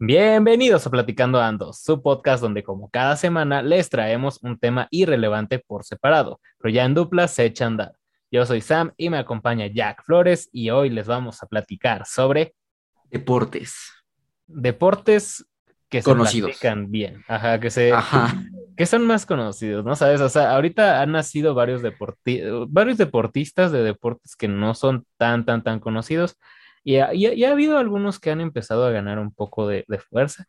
Bienvenidos a Platicando Ando, su podcast donde como cada semana les traemos un tema irrelevante por separado, pero ya en dupla se echa a andar. Yo soy Sam y me acompaña Jack Flores y hoy les vamos a platicar sobre Deportes. deportes que se Conocidos. practican bien, ajá, que se Ajá. que son más conocidos, ¿no? Sabes, o sea, ahorita han nacido varios deporti- varios deportistas de deportes que no son tan tan tan conocidos y ha, y ha- y ha habido algunos que han empezado a ganar un poco de, de fuerza.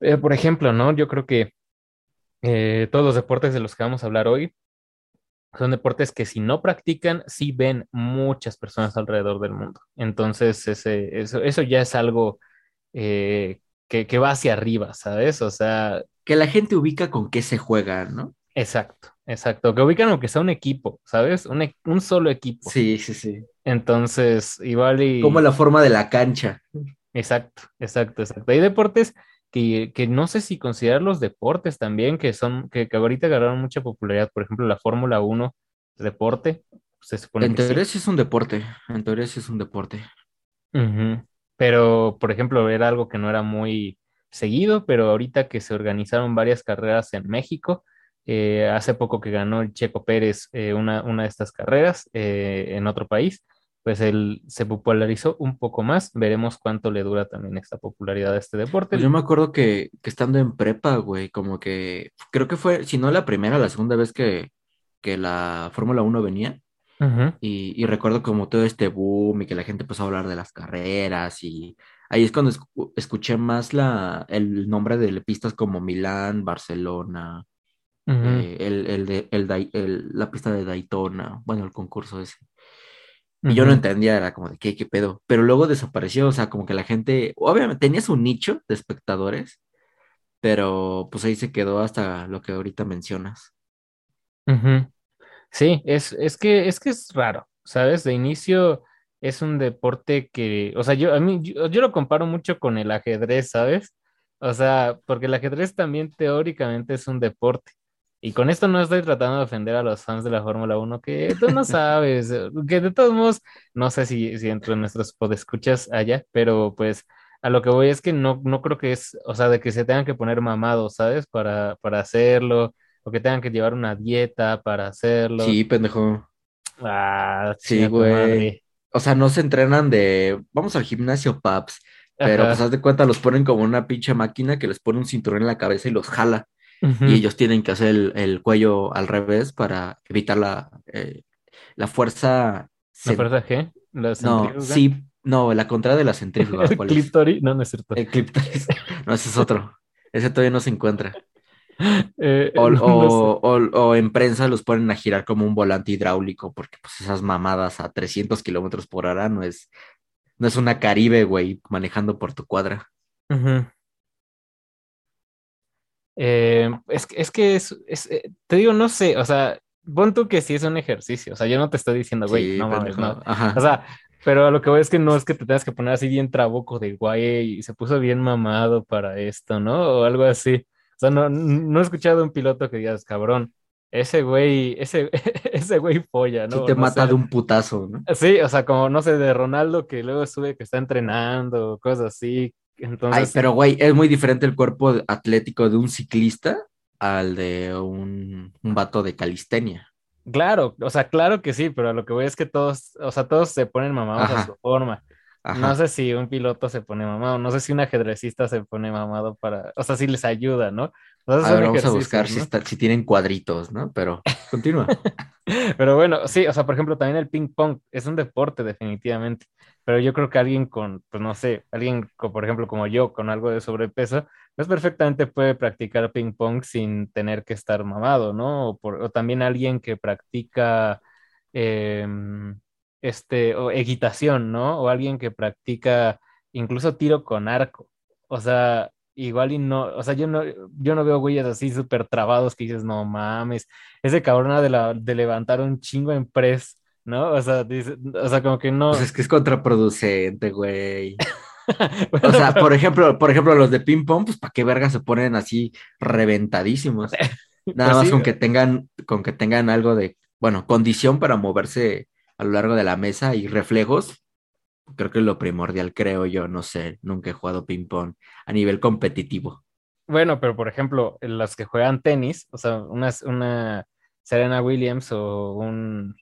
Eh, por ejemplo, ¿no? Yo creo que eh, todos los deportes de los que vamos a hablar hoy son deportes que si no practican, sí ven muchas personas alrededor del mundo. Entonces, ese, eso, eso ya es algo eh, que, que va hacia arriba, ¿sabes? O sea, Que la gente ubica con qué se juega, ¿no? exacto, exacto. Que ubican aunque sea un equipo, ¿sabes? Un, e- un solo equipo. Sí, sí, sí. Entonces, igual y... Como la forma de la cancha. Exacto, exacto, exacto. Hay deportes que, que no sé si considerar deportes también, que son, que, que ahorita agarraron mucha popularidad. Por ejemplo, la Fórmula 1 es deporte, se supone En teoría sí es un deporte. En teoría sí es un deporte. Pero, por ejemplo, era algo que no era muy seguido, pero ahorita que se organizaron varias carreras en México, eh, hace poco que ganó el Checo Pérez eh, una, una de estas carreras eh, en otro país, pues él se popularizó un poco más. Veremos cuánto le dura también esta popularidad a este deporte. Pues yo me acuerdo que, que estando en prepa, güey, como que creo que fue, si no la primera, la segunda vez que, que la Fórmula 1 venía. Y, y recuerdo como todo este boom y que la gente empezó a hablar de las carreras y ahí es cuando escu- escuché más la, el nombre de pistas como Milán, Barcelona, eh, el, el de, el- la pista de Daytona, bueno, el concurso ese. Y yo no entendía, era como de qué, qué pedo. Pero luego desapareció, o sea, como que la gente, obviamente tenía su nicho de espectadores, pero pues ahí se quedó hasta lo que ahorita mencionas. Sí, es, es que es que es raro, ¿sabes? De inicio es un deporte que, o sea, yo a mí yo, yo lo comparo mucho con el ajedrez, ¿sabes? O sea, porque el ajedrez también teóricamente es un deporte. Y con esto no estoy tratando de ofender a los fans de la Fórmula 1, que tú no sabes, que de todos modos, no sé si, si entre nuestros podescuchas allá, pero pues a lo que voy es que no, no creo que es, o sea, de que se tengan que poner mamados, ¿sabes? Para, para hacerlo o que tengan que llevar una dieta para hacerlo. Sí, pendejo. Ah, Sí, güey. O sea, no se entrenan de, vamos al gimnasio, paps. Pero Ajá. pues haz de cuenta, los ponen como una pinche máquina que les pone un cinturón en la cabeza y los jala. Y ellos tienen que hacer el, el cuello al revés para evitar la, eh, la fuerza. ¿La fuerza G? ¿La No, sí, no, la contraria de la centrífuga. ¿El. No, no es cierto. El clítoris. No, ese es otro. Ese todavía no se encuentra. Eh, O, no, sé. o- o- en prensa los ponen a girar como un volante hidráulico, porque pues esas mamadas a 300 kilómetros por hora no es, no es una Caribe, güey, manejando por tu cuadra. Ujú. Eh, es, que- es que es, es, eh, te digo, no sé, o sea, pon tú que sí es un ejercicio, o sea, yo no te estoy diciendo, güey, Sí, no mames, no. Ajá. O sea, pero a lo que voy es que no es que te tengas que poner así bien trabuco de güey, y se puso bien mamado para esto, ¿no? O algo así. O sea, no, no he escuchado un piloto que digas, cabrón, ese güey, ese, ese güey folla, Sí ¿no? te No mata de un putazo, ¿no? Sí, o sea, como no sé, de Ronaldo que luego sube que está entrenando, cosas así. Ay, pero güey, es muy diferente el cuerpo atlético de un ciclista al de un, un vato de calistenia. claro, o sea, claro que sí, pero lo que voy es que todos, o sea, todos se ponen mamados a su forma. No sé si un piloto se pone mamado, no sé si un ajedrecista se pone mamado para, o sea, si les ayuda, ¿no? A ver, vamos a buscar si, ¿no? está- si tienen cuadritos, ¿no? Pero continúa. Pero bueno, sí, o sea, por ejemplo, también el ping pong es un deporte definitivamente, pero yo creo que alguien con, pues no sé, alguien, co- por ejemplo, como yo, con algo de sobrepeso, pues perfectamente puede practicar ping pong sin tener que estar mamado, ¿no? O, por- o también alguien que practica, em, este, o equitación, ¿no? O alguien que practica incluso tiro con arco, o sea... Igual y no, o sea, yo no, yo no veo güeyes así súper trabados que dices, no mames, ese cabrón de, la, de levantar un chingo en press, ¿no? O sea, dice, o sea, como que no. Pues es que es contraproducente, güey. Bueno, O sea, pero- por ejemplo, por ejemplo, los de ping pong, pues para qué verga se ponen así reventadísimos. Nada pues más sí, con que tengan, con que tengan algo de, bueno, condición para moverse a lo largo de la mesa y reflejos, creo que es lo primordial, creo yo, no sé, nunca he jugado ping-pong a nivel competitivo. Bueno, pero por ejemplo, las que juegan tenis, o sea, una, una Serena Williams o un...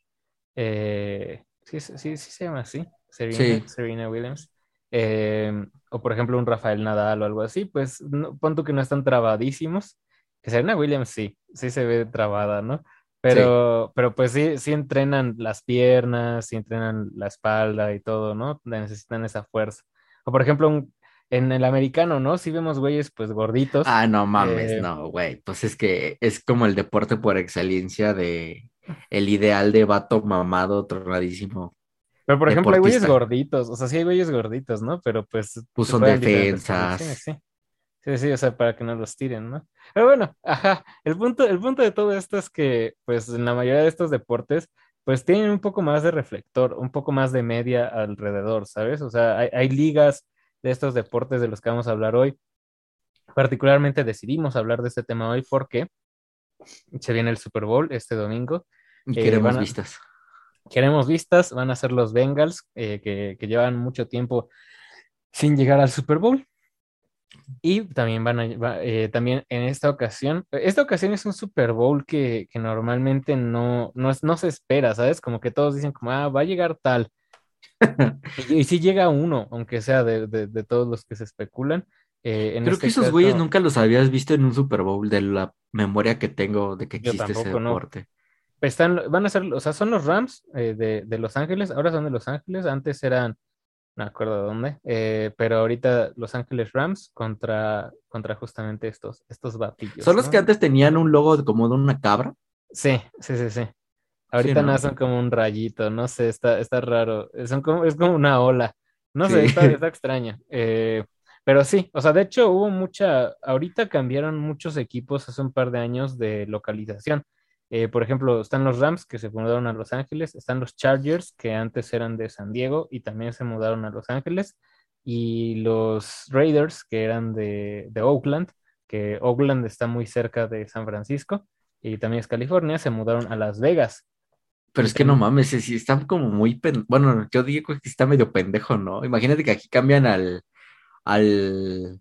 Eh, sí, sí, sí, se llama así, Serena, Serena Williams. Eh, o por ejemplo un Rafael Nadal o algo así, pues no, punto que no están trabadísimos. Que Serena Williams sí, sí se ve trabada, ¿no? Pero, pero pues sí, sí entrenan las piernas, sí entrenan la espalda y todo, ¿no? Necesitan esa fuerza. O por ejemplo, en el americano, ¿no? Sí vemos güeyes pues gorditos. Ah, no mames, eh, no, güey. Pues es que es como el deporte por excelencia de el ideal de vato mamado, tornadísimo. Pero por ejemplo, hay güeyes gorditos, o sea, sí hay güeyes gorditos, ¿no? Pero pues. Pues son defensas. Sí. sí, sí, o sea, para que no los tiren, ¿no? Pero bueno, ajá, el punto, el punto de todo esto es que, pues, en la mayoría de estos deportes, pues tienen un poco más de reflector, un poco más de media alrededor, ¿sabes? O sea, hay, hay ligas de estos deportes de los que vamos a hablar hoy. Particularmente decidimos hablar de este tema hoy porque se viene el Super Bowl este domingo. Y queremos eh, vistas queremos vistas, van a ser los Bengals, eh, que, llevan mucho tiempo sin llegar al Super Bowl. Y también van a, eh, también en esta ocasión, esta ocasión es un Super Bowl que, normalmente no, no, no, se espera, ¿sabes? Como que todos dicen como, ah, va a llegar tal. y, si llega uno, aunque sea de, todos los que se especulan. Eh, Creo que este esos güeyes nunca los habías visto en un Super Bowl, de la memoria que tengo de que existe ese deporte. Están, van a ser, o sea, son los Rams eh, de, Los Ángeles, ahora son de Los Ángeles, antes eran, no me acuerdo de dónde, eh, pero ahorita Los Ángeles Rams contra, contra justamente estos, estos batillos. ¿Son los que antes tenían un logo como de una cabra? Sí, sí, sí, sí. Ahorita no. son como un rayito, no sé, está, está raro, son como, es como una ola, no sé, está, está extraña. Eh, pero sí, o sea, de hecho hubo mucha, ahorita cambiaron muchos equipos hace un par de años de localización. Eh, por ejemplo, están los Rams que se mudaron a Los Ángeles, están los Chargers que antes eran de San Diego y también se mudaron a Los Ángeles, y los Raiders que eran de, Oakland, que Oakland está muy cerca de San Francisco y también es California, se mudaron a Las Vegas. Pero es que no mames, si están como muy, bueno, yo digo que está medio pendejo, ¿no? Imagínate que aquí cambian al, al,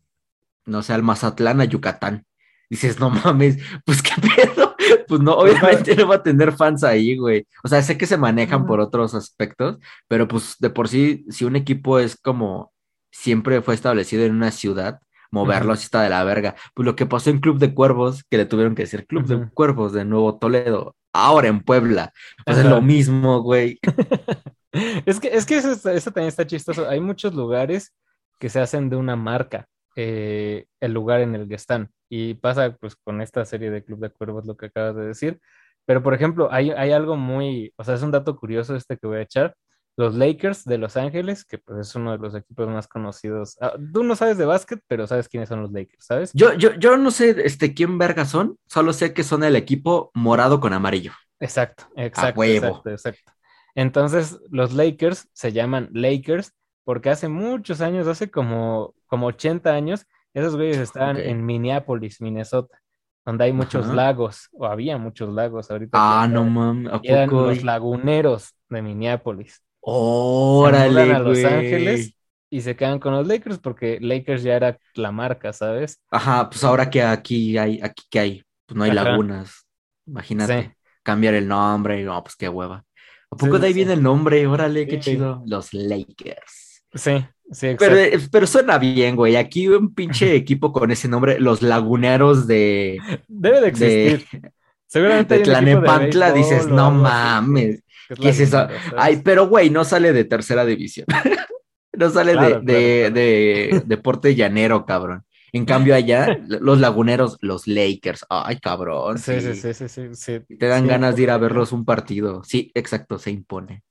no sé, al Mazatlán a Yucatán. Dices, no mames, pues qué pedo pues no, obviamente no va a tener fans ahí, güey. O sea, sé que se manejan por otros aspectos, pero pues de por sí, si un equipo es como siempre fue establecido en una ciudad, moverlo así está de la verga. Pues lo que pasó en Club de Cuervos, que le tuvieron que decir Club de Cuervos de Nuevo Toledo, ahora en Puebla. Pues es lo mismo, güey. es que, es que eso, eso, también está chistoso. Hay muchos lugares que se hacen de una marca. Eh, el lugar en el que están. Y pasa pues con esta serie de Club de Cuervos lo que acabas de decir. Pero por ejemplo, hay, hay algo muy, o sea, es un dato curioso este que voy a echar. Los Lakers de Los Ángeles, que pues es uno de los equipos más conocidos. Ah, tú no sabes de básquet, pero sabes quiénes son los Lakers, ¿sabes? Yo, yo, yo no sé este, quién verga son, solo sé que son el equipo morado con amarillo. Exacto, exacto, exacto, exacto. Entonces, los Lakers se llaman Lakers porque hace muchos años, hace como, como 80 años, esos güeyes estaban en Minneapolis, Minnesota, donde hay muchos lagos, o había muchos lagos ahorita. Ah, no mames, ¿a Eran los laguneros de Minneapolis. Órale, a Los Ángeles y se quedan con los Lakers porque Lakers ya era la marca, ¿sabes? Ajá, pues ahora que aquí hay, aquí que hay, pues no hay lagunas. Imagínate, cambiar el nombre, no, pues qué hueva. ¿A poco de ahí viene el nombre? Órale, qué chido. Los Lakers. Sí, sí, exacto. Pero, pero suena bien, güey. Aquí un pinche equipo con ese nombre, los laguneros de. Debe de existir. Seguramente. De Tlanepantla dices, no mames. ¿Qué es eso? Ay, pero güey, no sale de tercera división. no sale de, de, deporte llanero, cabrón. En cambio, allá, los laguneros, los Lakers. Ay, cabrón. Sí, sí, sí, sí. sí, Te dan ganas de ir a verlos un partido. Sí, exacto, se impone.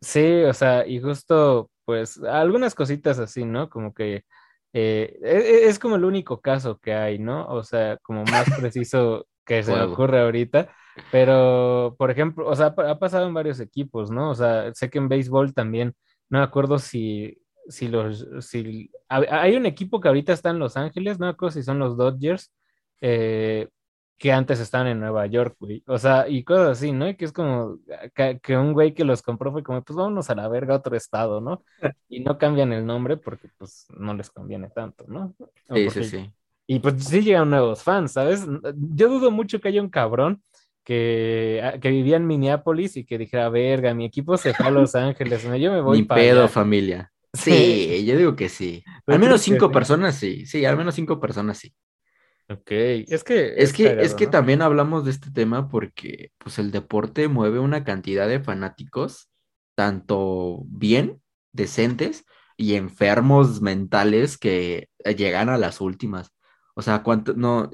Sí, o sea, y justo pues algunas cositas así, ¿no? Como que eh, e, e, es, como el único caso que hay, ¿no? O sea, como más preciso que se me ocurre ahorita, pero, por ejemplo, o sea, ha pasado en varios equipos, ¿no? O sea, sé que en béisbol también, no me acuerdo si, si los, si, hay un equipo que ahorita está en Los Ángeles, no me acuerdo si son los Dodgers, eh, que antes estaban en Nueva York, güey. O sea, y cosas así, ¿no? Y que es como que, que un güey que los compró fue como, pues vámonos a la verga a otro estado, ¿no? Y no cambian el nombre porque pues no les conviene tanto, ¿no? O Sí, porque- sí, sí. Y pues sí llegan nuevos fans, ¿sabes? Yo dudo mucho que haya un cabrón que, ah, que vivía en Minneapolis y que dijera, verga, mi equipo se fue a Los Ángeles, ¿no? yo me voy Ni para pedo, allá". familia. Sí. Yo digo que sí. Pero Al menos cinco sí. personas sí. Sí, al menos cinco personas sí. Ok, es que... Es que, es que ¿no? también hablamos de este tema porque pues el deporte mueve una cantidad de fanáticos, tanto bien, decentes y enfermos mentales que eh, llegan a las últimas. O sea, cuánto, no,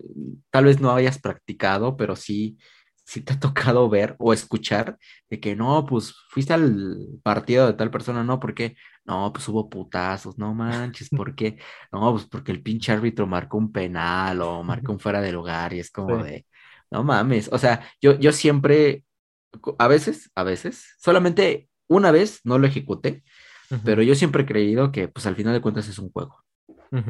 tal vez no hayas practicado, pero sí, sí te ha tocado ver o escuchar de que no, pues fuiste al partido de tal persona, no, ¿por qué? No, pues hubo putazos, no manches, ¿por qué? No, pues porque el pinche árbitro marcó un penal o marcó un fuera de lugar y es como Sí. de, no mames, o sea, yo, yo siempre, a veces, a veces, solamente una vez no lo ejecuté, Ujú, pero yo siempre he creído que pues al final de cuentas es un juego.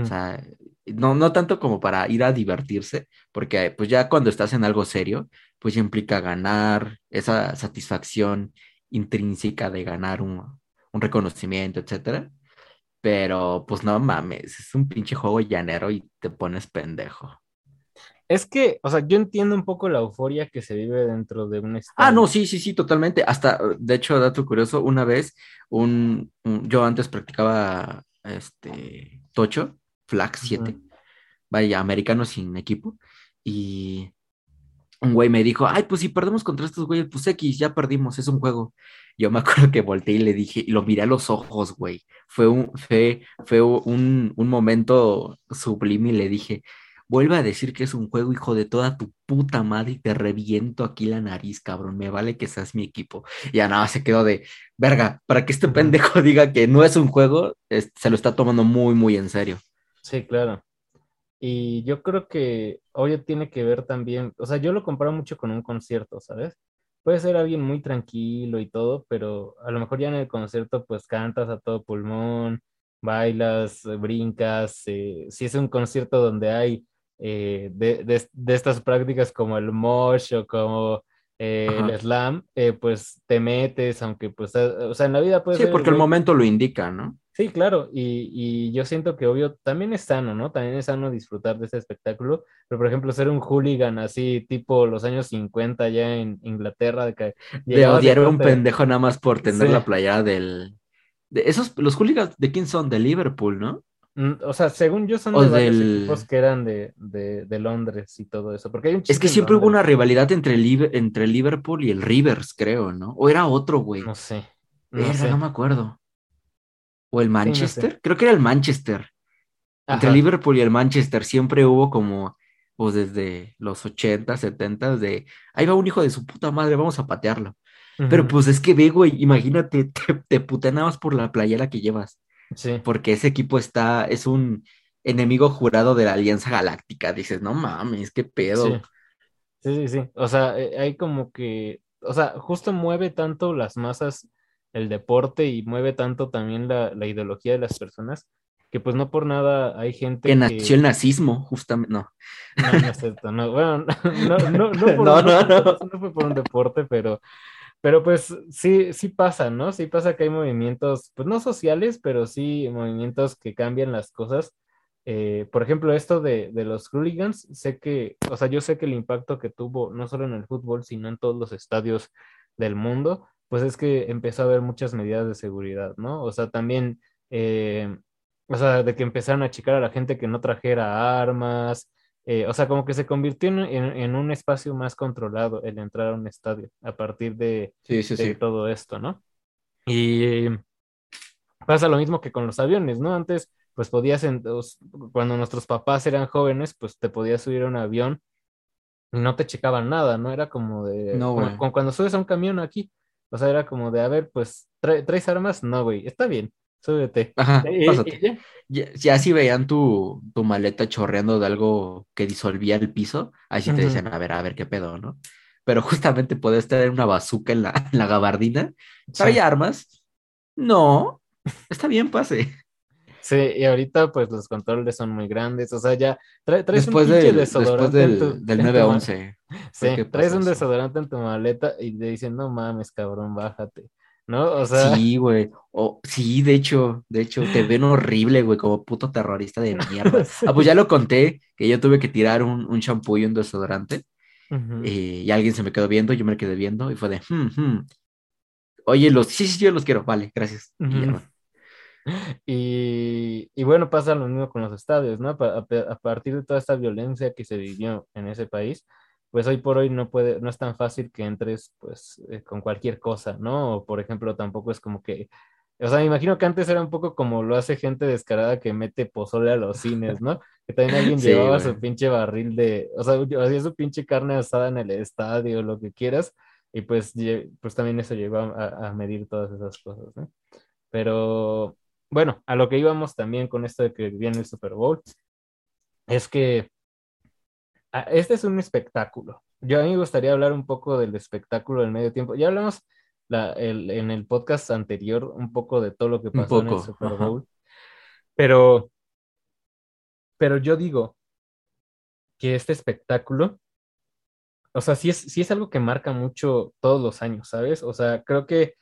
O sea, no, no tanto como para ir a divertirse, porque pues ya cuando estás en algo serio, pues ya implica ganar, esa satisfacción intrínseca de ganar un, un reconocimiento, etcétera. Pero pues no mames, es un pinche juego llanero y te pones pendejo. Es que, o sea, yo entiendo un poco la euforia que se vive dentro de un Ah, estadio. no, sí, sí, sí, totalmente. Hasta, de hecho, dato curioso, una vez, un, un- yo antes practicaba este tocho, flag 7, Ujú. vaya, americano sin equipo, y un güey me dijo, ay, pues si perdemos contra estos güeyes, pues X, ya perdimos, es un juego. Yo me acuerdo que volteé y le dije, y lo miré a los ojos, güey. Fue un, fue, fue un, un momento sublime y le dije, vuelve a decir que es un juego, hijo de toda tu puta madre, y te reviento aquí la nariz, cabrón. Me vale que seas mi equipo. Y ya nada, se quedó de, verga, para que este pendejo diga que no es un juego, es- se lo está tomando muy, muy en serio. Sí, claro. Y yo creo que obvio tiene que ver también, o sea, yo lo comparo mucho con un concierto, ¿sabes? Puede ser alguien muy tranquilo y todo, pero a lo mejor ya en el concierto pues cantas a todo pulmón, bailas, eh, brincas. eh, si es un concierto donde hay eh, de, de- de estas prácticas como el mosh o como eh, el slam, pues te metes, aunque pues, o sea, en la vida puede Sí, porque el momento lo indica, ¿no? Sí, claro, y, y yo siento que obvio también es sano, ¿no? También es sano disfrutar de ese espectáculo, pero por ejemplo ser un hooligan así tipo los años 50 ya en Inglaterra, de que de odiar a un pendejo nada más por tener Sí. la playera del. De esos, los hooligans de quién son? De Liverpool, ¿no? Mm, O sea, según yo son O de varios del- equipos que eran de, de, de Londres y todo eso, porque hay un Es que siempre hubo una rivalidad entre, Liv- entre Liverpool y el Rivers, creo, ¿no? O era otro, güey. No sé, no sé. no me acuerdo. O el no sé. Manchester. Creo que era el Manchester. Entre. Liverpool y el Manchester siempre hubo como, pues desde los 80, 70, de ahí va un hijo de su puta madre, vamos a patearlo. Pero pues es que ve, güey, imagínate, te, te más por la playera que llevas. Sí, porque ese equipo está, es un enemigo jurado de la Alianza Galáctica. Dices, no mames, qué pedo. sí, sí, sí, sí. O sea, eh, hay como que, o sea, justo mueve tanto las masas el deporte y mueve tanto también la, la ideología de las personas que pues no por nada hay gente Que que... nació el nazismo, justamente, no. No, no es cierto, no, bueno, no, no, no, por- No, no no, fue- no. no fue por un deporte, pero, pero pues sí, sí pasa, ¿no? Sí pasa que hay movimientos, pues no sociales, pero sí movimientos que cambian las cosas. Eh, por ejemplo, esto de, de los hooligans, sé que, o sea, yo sé que el impacto que tuvo no solo en el fútbol, sino en todos los estadios del mundo, pues es que empezó a haber muchas medidas de seguridad, ¿no? O sea, también, eh, o sea, de que empezaron a achicar a la gente que no trajera armas, eh, o sea, como que se convirtió en, un espacio más controlado el entrar a un estadio a partir de, Sí, sí, de sí. todo esto, ¿no? Y pasa lo mismo que con los aviones, ¿no? Antes, pues podías, en- cuando nuestros papás eran jóvenes, pues te podías subir a un avión y no te checaban nada, ¿no? Era como de, No, como, güey. como cuando subes a un camión aquí, o sea, era como de, a ver, pues, ¿trae- ¿traes armas? No, güey, está bien, súbete. Ajá, pásate. ya. Ya, ya si veían tu, tu maleta chorreando de algo que disolvía el piso, ahí sí te decían, a ver, a ver qué pedo, ¿no? Pero justamente podías tener una bazuca en la, en la gabardina. Sí. ¿Trae armas? No, está bien, pase. Sí, y ahorita pues los controles son muy grandes, o sea, ya traes después un pinche del, después desodorante del, en tu- del en tu 911. Sí, traes un eso. desodorante en tu maleta y te dicen, no mames, cabrón, bájate, ¿no? O sea, Sí, güey. O, sí, de hecho, de hecho, te ven horrible, güey, como puto terrorista de mierda. Sí. Ah, pues ya lo conté, que yo tuve que tirar un, un shampoo y un desodorante, eh, y alguien se me quedó viendo, yo me quedé viendo, y fue de, "Hmm, hmm. Oye, los, sí, sí, yo los quiero, vale, gracias. Y ya. Y, y bueno, pasa lo mismo con los estadios, ¿no? A, a partir de toda esta violencia que se vivió en ese país, pues hoy por hoy no puede, no es tan fácil que entres pues eh, con cualquier cosa, ¿no? O por ejemplo, tampoco es como que, o sea, me imagino que antes era un poco como lo hace gente descarada que mete pozole a los cines, ¿no? Que también alguien Sí, llevaba su pinche barril de, o sea, hacía su pinche carne asada en el estadio, lo que quieras, y pues, pues también eso llevó a, a medir todas esas cosas, ¿no? Pero bueno, a lo que íbamos también con esto de que viene el Super Bowl, es que ah, este es un espectáculo. Yo a mí me gustaría hablar un poco del espectáculo del medio tiempo. Ya hablamos la- el- en el podcast anterior un poco de todo lo que pasó en el Super ajá. Bowl, pero, pero yo digo que este espectáculo, o sea, sí es, sí es algo que marca mucho todos los años, ¿sabes? O sea, creo que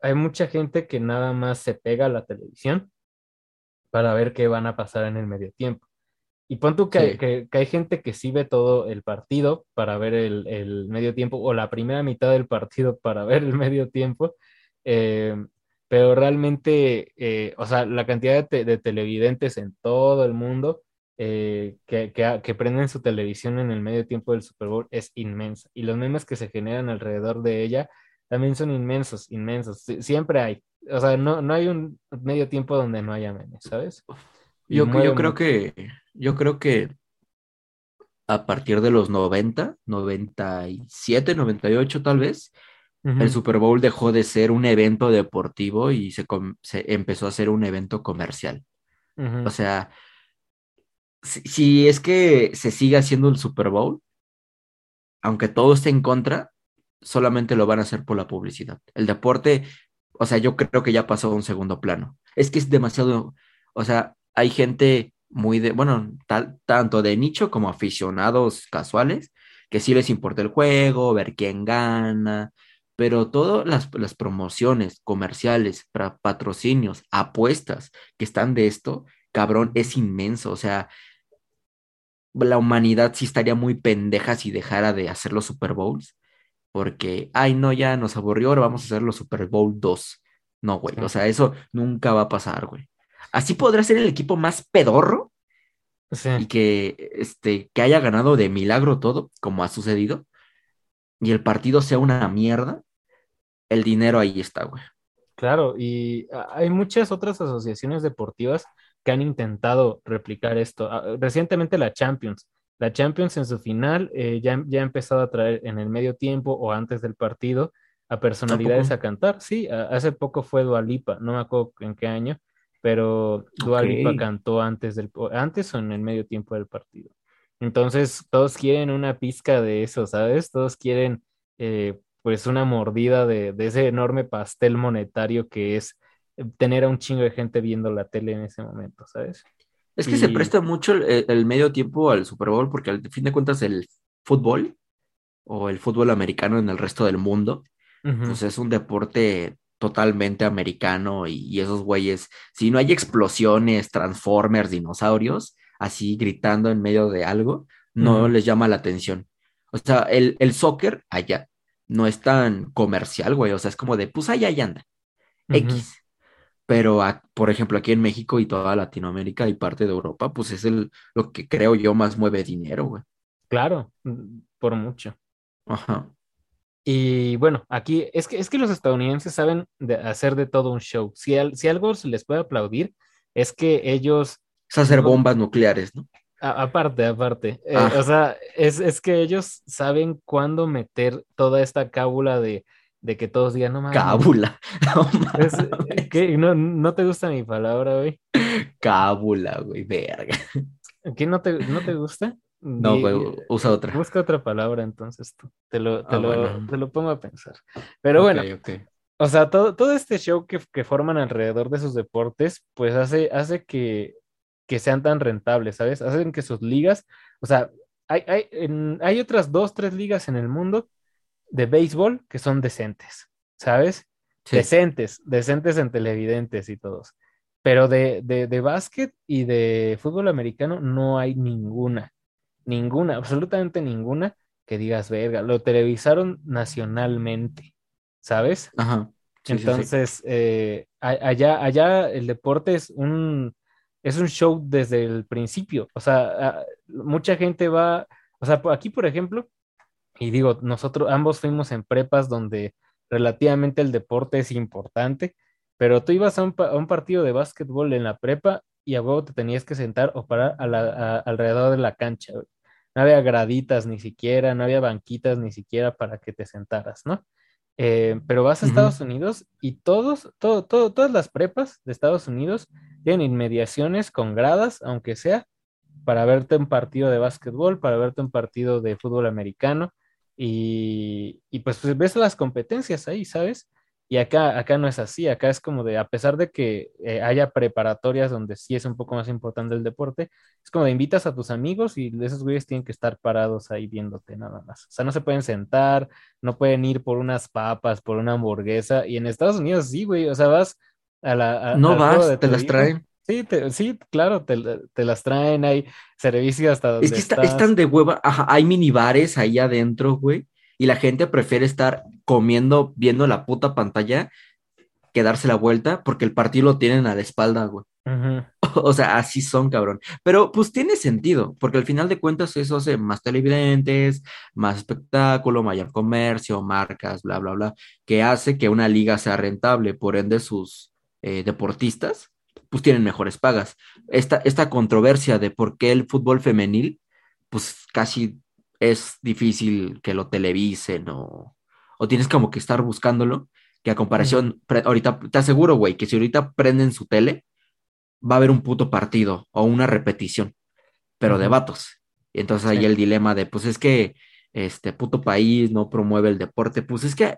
hay mucha gente que nada más se pega a la televisión para ver qué van a pasar en el medio tiempo. Y pon tú que, Sí. que- que hay gente que sí ve todo el partido para ver el, el medio tiempo o la primera mitad del partido para ver el medio tiempo, eh, pero realmente, eh, o sea, la cantidad de, te- de televidentes en todo el mundo eh, que, que, que prenden su televisión en el medio tiempo del Super Bowl es inmensa. Y los memes que se generan alrededor de ella también son inmensos, inmensos. Sie- Siempre hay. O sea, no, no hay un medio tiempo donde no haya memes, ¿sabes? Y Yo, creo que, yo creo que a partir de los 90, 97, 98 tal vez, el Super Bowl dejó de ser un evento deportivo y se, se empezó a ser un evento comercial. O sea, si, si es que se sigue haciendo el Super Bowl, aunque todo esté en contra, solamente lo van a hacer por la publicidad. El deporte, o sea, yo creo que ya pasó a un segundo plano. Es que es demasiado, o sea, hay gente muy de, bueno, tanto de nicho como aficionados casuales, que sí les importa el juego, ver quién gana, pero todas las, las promociones comerciales, pra- patrocinios, apuestas que están de esto, cabrón, es inmenso. O sea, la humanidad sí estaría muy pendeja si dejara de hacer los Super Bowls, porque, ay, no, ya nos aburrió, ahora vamos a hacer los Super Bowl 2. No, güey, o sea, eso nunca va a pasar, güey. Así podrá ser el equipo más pedorro Sí. y que, este, que haya ganado de milagro todo, como ha sucedido, y el partido sea una mierda, el dinero ahí está, güey. Claro, y hay muchas otras asociaciones deportivas que han intentado replicar esto. Ah, Recientemente la Champions. La Champions en su final eh, ya, ya ha empezado a traer en el medio tiempo o antes del partido a personalidades a cantar. Sí, a- hace poco fue Dua Lipa, no me acuerdo en qué año, pero Dua Ok. Lipa cantó antes del, antes o en el medio tiempo del partido. Entonces, todos quieren una pizca de eso, ¿sabes? Todos quieren eh, pues una mordida de, de ese enorme pastel monetario que es eh, tener a un chingo de gente viendo la tele en ese momento, ¿sabes? Es que se presta mucho el, el medio tiempo al Super Bowl, porque al fin de cuentas el fútbol o el fútbol americano en el resto del mundo, pues es un deporte totalmente americano y, y esos güeyes, si no hay explosiones, transformers, dinosaurios, así gritando en medio de algo, no les llama la atención. O sea, el, el soccer allá no es tan comercial, güey, o sea, es como de, pues allá ya anda. X. Pero, a- por ejemplo, aquí en México y toda Latinoamérica y parte de Europa, pues es el, lo que creo yo más mueve dinero, güey. Claro, mm, por mucho. Ajá. Y bueno, aquí es que, es que los estadounidenses saben de hacer de todo un show. Si, al- si algo se les puede aplaudir, es que ellos, Es hacer No. bombas nucleares, ¿no? a- aparte, aparte, eh, Ah. o sea, es, es que ellos saben cuándo meter toda esta cábula de, de que todos digan, no mames. Cábula. No Es, mames. ¿qué? ¿No, no te gusta mi palabra, güey? Cábula, güey, verga. ¿Qué no te, no te gusta? No, güey, usa otra. Busca otra palabra entonces tú. Te lo, te Ah, lo, bueno. te lo pongo a pensar. Pero bueno. O sea, todo, todo este show que, que forman alrededor de sus deportes, pues hace, hace que, que sean tan rentables, ¿sabes? Hacen que sus ligas, o sea, hay, hay, en- hay otras dos, tres ligas en el mundo de béisbol que son decentes, ¿sabes? Sí, Decentes, decentes en televidentes y todos. Pero de, de, de básquet y de fútbol americano no hay ninguna, ninguna, absolutamente ninguna que digas, verga, lo televisaron nacionalmente, ¿sabes? ajá, sí. Entonces, eh, allá, allá el deporte es un, es un show desde el principio. O sea, mucha gente va, o sea, aquí, por ejemplo, y digo, nosotros ambos fuimos en prepas donde relativamente el deporte es importante, pero tú ibas a un, a un partido de básquetbol en la prepa y a huevo te tenías que sentar o parar a la- a- alrededor de la cancha. güey. No había graditas ni siquiera, no había banquitas ni siquiera para que te sentaras, ¿no? Eh, pero vas a. Estados Unidos y todos, todo, todo, todas las prepas de Estados Unidos tienen inmediaciones con gradas, aunque sea, para verte un partido de básquetbol, para verte un partido de fútbol americano y, y pues, pues ves las competencias ahí, ¿sabes? Y acá, acá no es así, acá es como de, a pesar de que eh, haya preparatorias donde sí es un poco más importante el deporte, es como de invitas a tus amigos y esos güeyes tienen que estar parados ahí viéndote nada más. O sea, no se pueden sentar, no pueden ir por unas papas, por una hamburguesa. Y en Estados Unidos sí, güey, o sea, vas a la, a- No vas, te las traen. Sí, te- sí, claro, te, te las traen, hay servicio hasta Es donde que está, están de hueva, ajá, hay minibares ahí adentro, güey, y la gente prefiere estar comiendo, viendo la puta pantalla que darse la vuelta porque el partido lo tienen a la espalda, güey. O sea, así son, cabrón. Pero pues tiene sentido, porque al final de cuentas eso hace más televidentes, más espectáculo, mayor comercio, marcas, bla, bla, bla, que hace que una liga sea rentable. Por ende, sus eh, deportistas pues tienen mejores pagas. Esta, esta controversia de por qué el fútbol femenil, pues casi es difícil que lo televisen o, o tienes como que estar buscándolo, que a comparación, pre- ahorita te aseguro, güey, que si ahorita prenden su tele, va a haber un puto partido o una repetición, pero de vatos. Y entonces sí. ahí el dilema de, pues es que este puto país no promueve el deporte, pues es que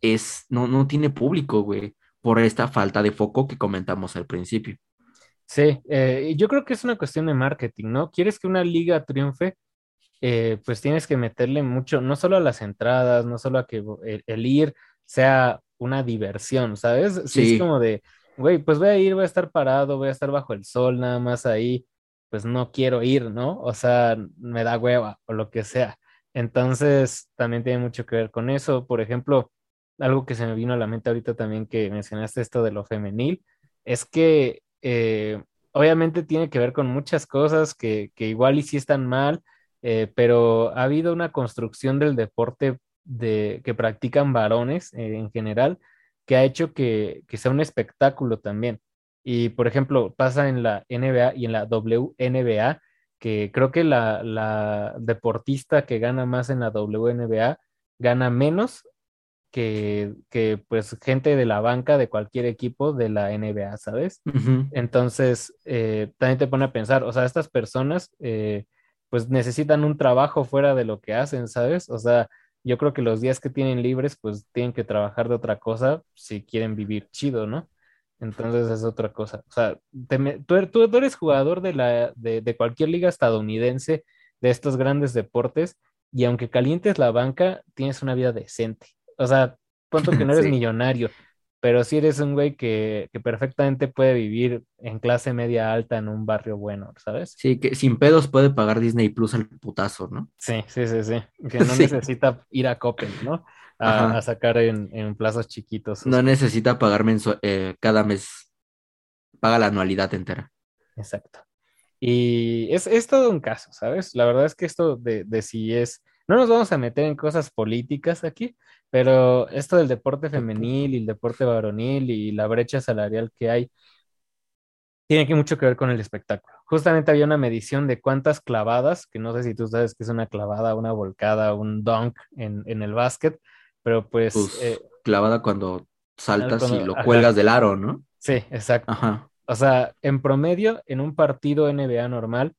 es, no, no tiene público, güey, por esta falta de foco que comentamos al principio. Sí, eh, yo creo que es una cuestión de marketing, ¿no? ¿Quieres que una liga triunfe? eh, pues tienes que meterle mucho, no solo a las entradas, no solo a que el, el ir sea una diversión, ¿sabes? Es Sí, como de, güey, pues voy a ir, voy a estar parado, voy a estar bajo el sol, nada más ahí, pues no quiero ir, ¿no? O sea, me da hueva o lo que sea. Entonces, también tiene mucho que ver con eso. Por ejemplo, algo que se me vino a la mente ahorita también que mencionaste esto de lo femenil, es que eh, obviamente tiene que ver con muchas cosas que, que igual y sí están mal eh, pero ha habido una construcción del deporte de, que practican varones eh, en general que ha hecho que, que sea un espectáculo también. Y por ejemplo, pasa en la NBA y en la WNBA, que creo que la, la deportista que gana más en la WNBA gana menos que, que pues gente de la banca de cualquier equipo de la NBA, ¿sabes? Entonces, eh, también te pone a pensar, o sea, estas personas eh, pues necesitan un trabajo fuera de lo que hacen, ¿sabes? O sea, yo creo que los días que tienen libres pues tienen que trabajar de otra cosa si quieren vivir chido, ¿no? Entonces es otra cosa. O sea, te me- tú, er- tú- tú eres jugador de, la, de, de cualquier liga estadounidense de estos grandes deportes y aunque calientes la banca, tienes una vida decente. O sea, punto que no eres Sí, millonario pero si eres un güey que, que perfectamente puede vivir en clase media alta en un barrio bueno, ¿sabes? sí, que sin pedos puede pagar Disney Plus al putazo, ¿no? Sí, sí, sí, sí. Que no Sí, necesita ir a Coppel, ¿no? A, sacar en, en plazos chiquitos No necesita pagar eh, cada mes, paga la anualidad entera. Exacto. Y es, es todo un caso, ¿sabes? La verdad es que esto de, de si es, no nos vamos a meter en cosas políticas aquí, pero esto del deporte femenil y el deporte varonil y la brecha salarial que hay tiene que mucho que ver con el espectáculo. Justamente había una medición de cuántas clavadas, que no sé si tú sabes qué es una clavada, una volcada, un dunk en, en el básquet, pero pues Pues eh, clavada cuando al- saltas y lo ajá, cuelgas del aro, ¿no? sí, exacto. Ajá. O sea, en promedio, en un partido NBA normal,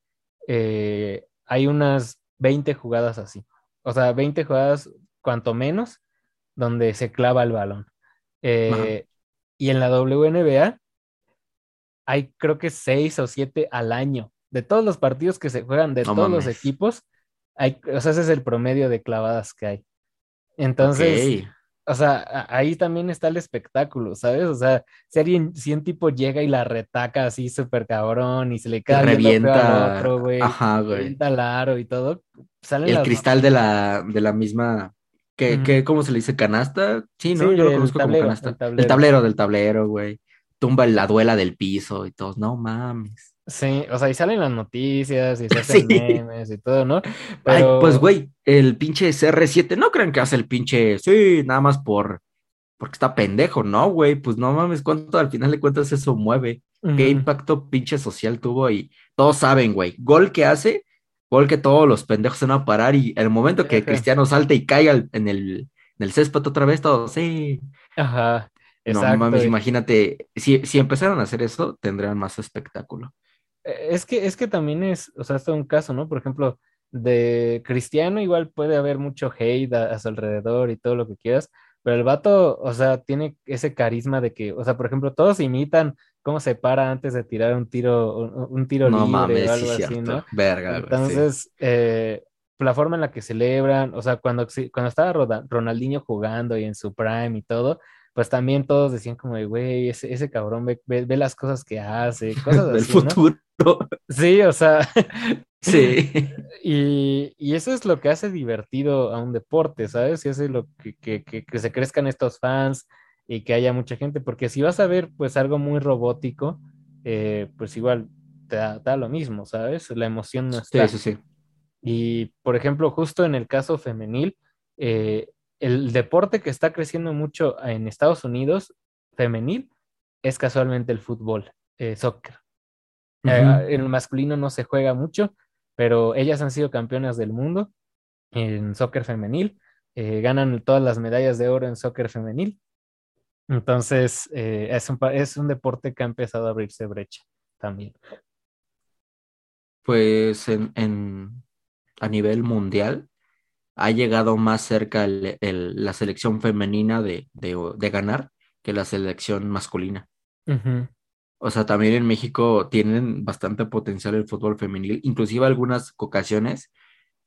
eh, hay unas 20 jugadas así. O sea, 20 jugadas, cuanto menos, donde se clava el balón. Eh, y en la WNBA hay creo que seis o siete al año. De todos los partidos que se juegan, de todos los equipos, hay, o sea, ese es el promedio de clavadas que hay. Entonces, o sea, ahí también está el espectáculo, ¿sabes? O sea, si alguien, si un tipo llega y la retaca así súper cabrón y se le cae revienta al otro, güey, Ajá, güey. revienta el aro y todo, sale el cristal de la, de la misma, ¿qué, ¿cómo se le dice? ¿Canasta? Sí, ¿no? Yo lo conozco como canasta. El tablero. el tablero del tablero, güey. Tumba la duela del piso y todo, no mames. Sí, o sea, y salen las noticias y se hacen memes y todo, ¿no? Ay, pues, güey, el pinche CR7, no crean que hace el pinche, sí, nada más por, porque está pendejo, ¿no, güey? Pues no mames, ¿cuánto al final de cuentas eso mueve? ¿Qué impacto pinche social tuvo? Y todos saben, güey, gol que hace, gol que todos los pendejos se van a parar y el momento que Cristiano salte y caiga en el, en el césped otra vez, todos, sí. Ajá. Exacto. No mames, imagínate, si, si empezaran a hacer eso, tendrían más espectáculo. Eh, es que, es que también es, o sea, es un caso, ¿no? Por ejemplo, de Cristiano igual puede haber mucho hate a, su alrededor y todo lo que quieras, pero el vato, o sea, tiene ese carisma de que, o sea, por ejemplo, todos imitan cómo se para antes de tirar un tiro, un, tiro libre o algo así, ¿no? Verga, Entonces, eh, la forma en la que celebran, o sea, cuando, cuando estaba Ronaldinho jugando y en su prime y todo, pues también todos decían como de, güey, ese, ese cabrón ve, ve, las cosas que hace, cosas así. El futuro. Sí, o sea. Sí. Y, y, eso es lo que hace divertido a un deporte, ¿sabes? Y hace lo que, que, que, se crezcan estos fans y que haya mucha gente, porque si vas a ver pues algo muy robótico, eh, pues igual te da, lo mismo, ¿sabes? La emoción no está. Sí, sí, sí. Y por ejemplo, justo en el caso femenil, eh, el deporte que está creciendo mucho en Estados Unidos, femenil, es casualmente el fútbol, eh, soccer. Eh, en el masculino no se juega mucho, pero ellas han sido campeonas del mundo en soccer femenil, eh, ganan todas las medallas de oro en soccer femenil. Entonces, es, un, es un deporte que ha empezado a abrirse brecha también. Pues en, a nivel mundial, ha llegado más cerca la selección femenina de, ganar que la selección masculina. O sea, también en México tienen bastante potencial el fútbol femenil, inclusive algunas ocasiones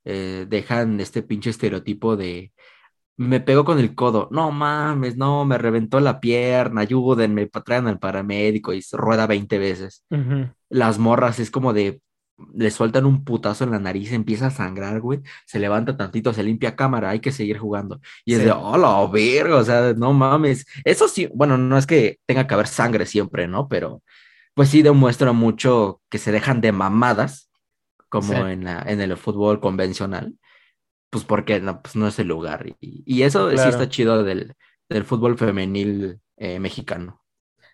eh, dejan este pinche estereotipo de me pegó con el codo, no mames, no, me reventó la pierna, ayúdenme, traen al paramédico y rueda 20 veces. Las morras es como de, le sueltan un putazo en la nariz, empieza a sangrar, güey, se levanta tantito, se limpia cámara, hay que seguir jugando. Y es de, hola, oh, verga, o sea, no mames. Eso sí, bueno, no es que tenga que haber sangre siempre, ¿no? Pero pues sí demuestra mucho que se dejan de mamadas, como en, la, en el fútbol convencional, pues porque no, pues no es el lugar. Y, eso sí está chido del, del fútbol femenil eh, mexicano.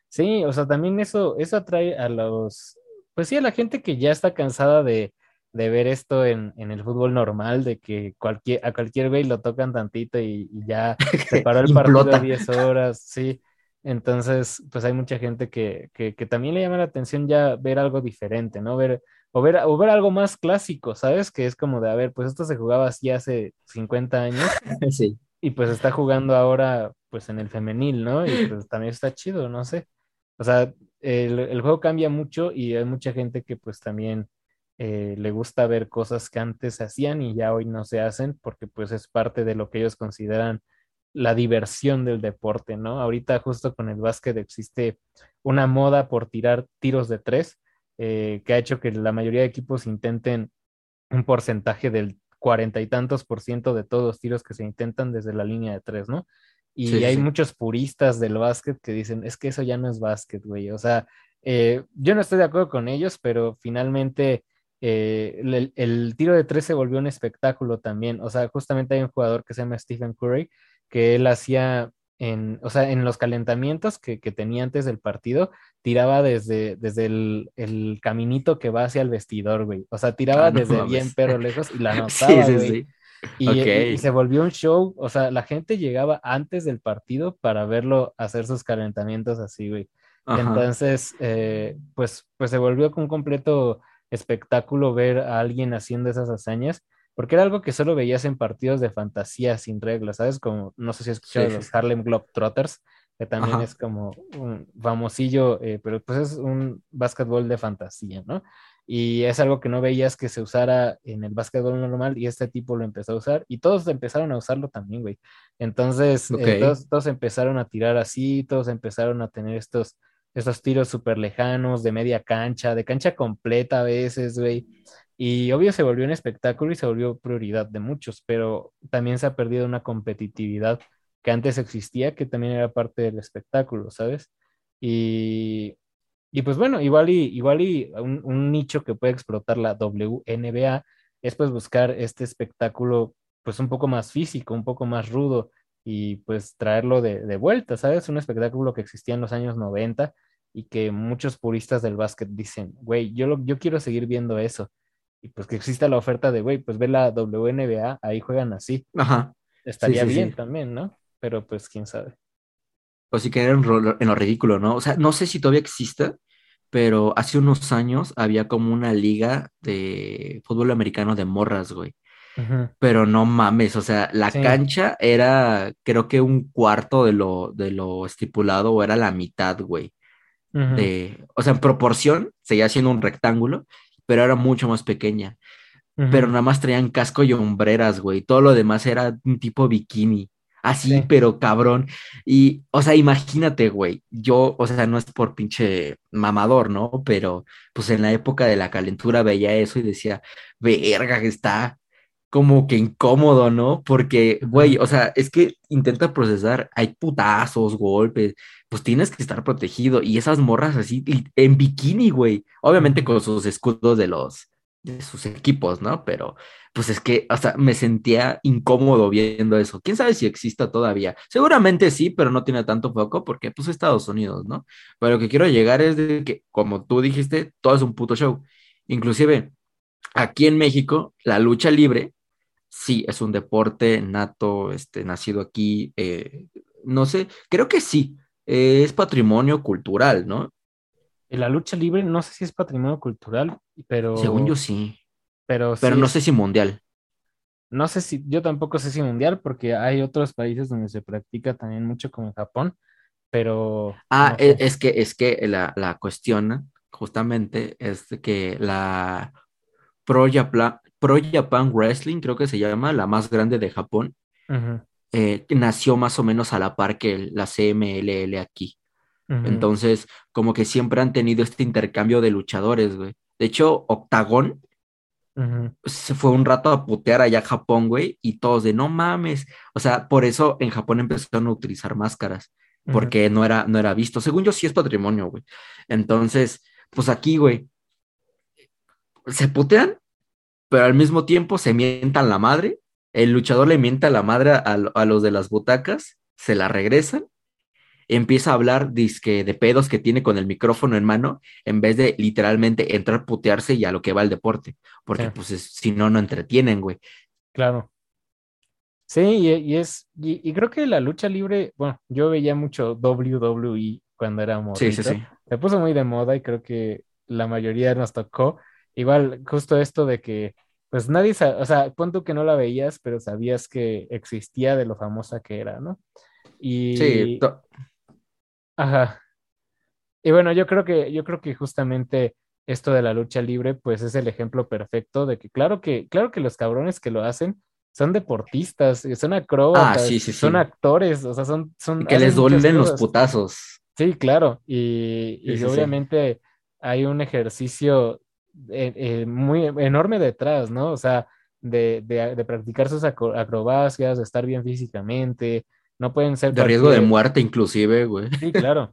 Sí, o sea, también eso, eso atrae a los, pues sí, a la gente que ya está cansada de, ver esto en, el fútbol normal, de que cualquier, a cualquier güey lo tocan tantito y, ya se paró el partido a 10 horas, sí. Entonces, pues hay mucha gente que, que, también le llama la atención ya ver algo diferente, ¿no? Ver, o, ver, o ver algo más clásico, ¿sabes? Que es como de, a ver, pues esto se jugaba así hace 50 años. Sí. Y pues está jugando ahora, pues en el femenil, ¿no? Y pues también está chido, no sé. O sea, el, juego cambia mucho y hay mucha gente que pues también eh, le gusta ver cosas que antes hacían y ya hoy no se hacen porque pues es parte de lo que ellos consideran la diversión del deporte, ¿no? Ahorita justo con el básquet existe una moda por tirar tiros de tres eh, que ha hecho que la mayoría de equipos intenten un porcentaje del cuarenta y tantos por ciento de todos los tiros que se intentan desde la línea de tres, ¿no? Y hay muchos puristas del básquet que dicen, es que eso ya no es básquet, güey. O sea, eh, yo no estoy de acuerdo con ellos, pero finalmente eh, el, tiro de tres se volvió un espectáculo también. O sea, justamente hay un jugador que se llama Stephen Curry, que él hacía en, o sea, en los calentamientos que, tenía antes del partido, tiraba desde, desde el, caminito que va hacia el vestidor, güey. O sea, tiraba ah, desde bien pero lejos y la anotaba, sí, Y, se volvió un show, o sea, la gente llegaba antes del partido para verlo hacer sus calentamientos así, güey. Entonces, eh, pues, pues se volvió un completo espectáculo ver a alguien haciendo esas hazañas, porque era algo que solo veías en partidos de fantasía sin reglas, ¿sabes? Como, no sé si has escuchado los Harlem Globetrotters, que también Ajá. es como un famosillo, eh, pero pues es un básquetbol de fantasía, ¿no? Y es algo que no veías que se usara en el básquetbol normal y este tipo lo empezó a usar y todos empezaron a usarlo también, güey. Entonces, eh, todos, todos empezaron a tirar así, todos empezaron a tener estos, estos tiros súper lejanos, de media cancha, de cancha completa a veces, güey. Y obvio se volvió un espectáculo y se volvió prioridad de muchos, pero también se ha perdido una competitividad que antes existía, que también era parte del espectáculo, ¿sabes? Y, y pues bueno, igual y, igual y un, un nicho que puede explotar la WNBA es pues buscar este espectáculo pues un poco más físico, un poco más rudo y pues traerlo de, de vuelta, ¿sabes? Un espectáculo que existía en los años 90 y que muchos puristas del básquet dicen, güey, yo, lo, yo quiero seguir viendo eso. Y pues que exista la oferta de, güey, pues ve la WNBA, ahí juegan así. Ajá. Sí, Estaría sí, bien sí. también, ¿no? Pero pues quién sabe. O sí que era en, en lo ridículo, ¿no? O sea, no sé si todavía exista, pero hace unos años había como una liga de fútbol americano de morras, güey. Pero no mames, o sea, la Sí, cancha era, creo que un cuarto de lo, de lo estipulado, o era la mitad, güey. De, o sea, en proporción, seguía siendo un rectángulo, pero era mucho más pequeña. Pero nada más traían casco y hombreras, güey. Todo lo demás era un tipo bikini. Así, Sí, pero cabrón. Y, o sea, imagínate, güey. Yo, o sea, no es por pinche mamador, ¿no? Pero, pues en la época de la calentura veía eso y decía, verga, que está como que incómodo, ¿no? Porque, güey, o sea, es que intenta procesar, hay putazos, golpes, pues tienes que estar protegido. Y esas morras así, en bikini, güey. Obviamente con sus escudos de los, de sus equipos, ¿no? Pero, pues es que, sea, me sentía incómodo viendo eso. ¿Quién sabe si exista todavía? Seguramente sí, pero no tiene tanto foco porque, pues, Estados Unidos, ¿no? Pero lo que quiero llegar es de que, como tú dijiste, todo es un puto show. Inclusive, aquí en México, la lucha libre Sí, es un deporte nato, este, nacido aquí, eh, no sé, creo que sí, es patrimonio cultural, ¿no? La lucha libre, no sé si es patrimonio cultural, Según yo pero, sí, pero pero sí no sé si mundial. no sé si, yo tampoco sé si mundial, porque hay otros países donde se practica también mucho como en Japón, pero Ah, no e- es que, es que la, la cuestión justamente es que la Pro Japan, Pro Japan Wrestling, creo que se llama, la más grande de Japón, eh, nació más o menos a la par que la CMLL aquí. Entonces, como que siempre han tenido este intercambio de luchadores, güey. De hecho, Octagón se fue un rato a putear allá a Japón, güey, y todos de no mames. O sea, por eso en Japón empezaron a utilizar máscaras, porque no era, no era visto. Según yo, sí es patrimonio, güey. Entonces, pues aquí, güey, se putean, pero al mismo tiempo se mientan la madre. El luchador le mienta la madre a, a los de las butacas, se la regresan empieza a hablar dizque, de pedos que tiene con el micrófono en mano, en vez de literalmente entrar a putearse y a lo que va el deporte, Sí, porque pues es- si no, no entretienen, güey. claro. Sí, y, y es, y, y creo que la lucha libre, bueno, yo veía mucho WWE cuando era Sí, sí, sí. se puso muy de moda y creo que la mayoría nos tocó. Igual, justo esto de que, pues nadie, o sea, pon tú que no la veías, pero sabías que existía de lo famosa que era, ¿no? Sí, Y, to- ajá, y bueno, yo creo que, yo creo que justamente esto de la lucha libre, pues es el ejemplo perfecto de que claro que, claro que los cabrones que lo hacen son deportistas, eh, son ah, sí, acróbatas, sí, son actores, o sea, son, son, Que les duelen los putazos. Sí, claro, y, y obviamente hay un ejercicio eh, eh, muy enorme detrás, ¿no? O sea, de, de, de practicar sus acro- acrobacias, de estar bien físicamente, no pueden ser De riesgo de muerte, inclusive, güey. Sí, claro.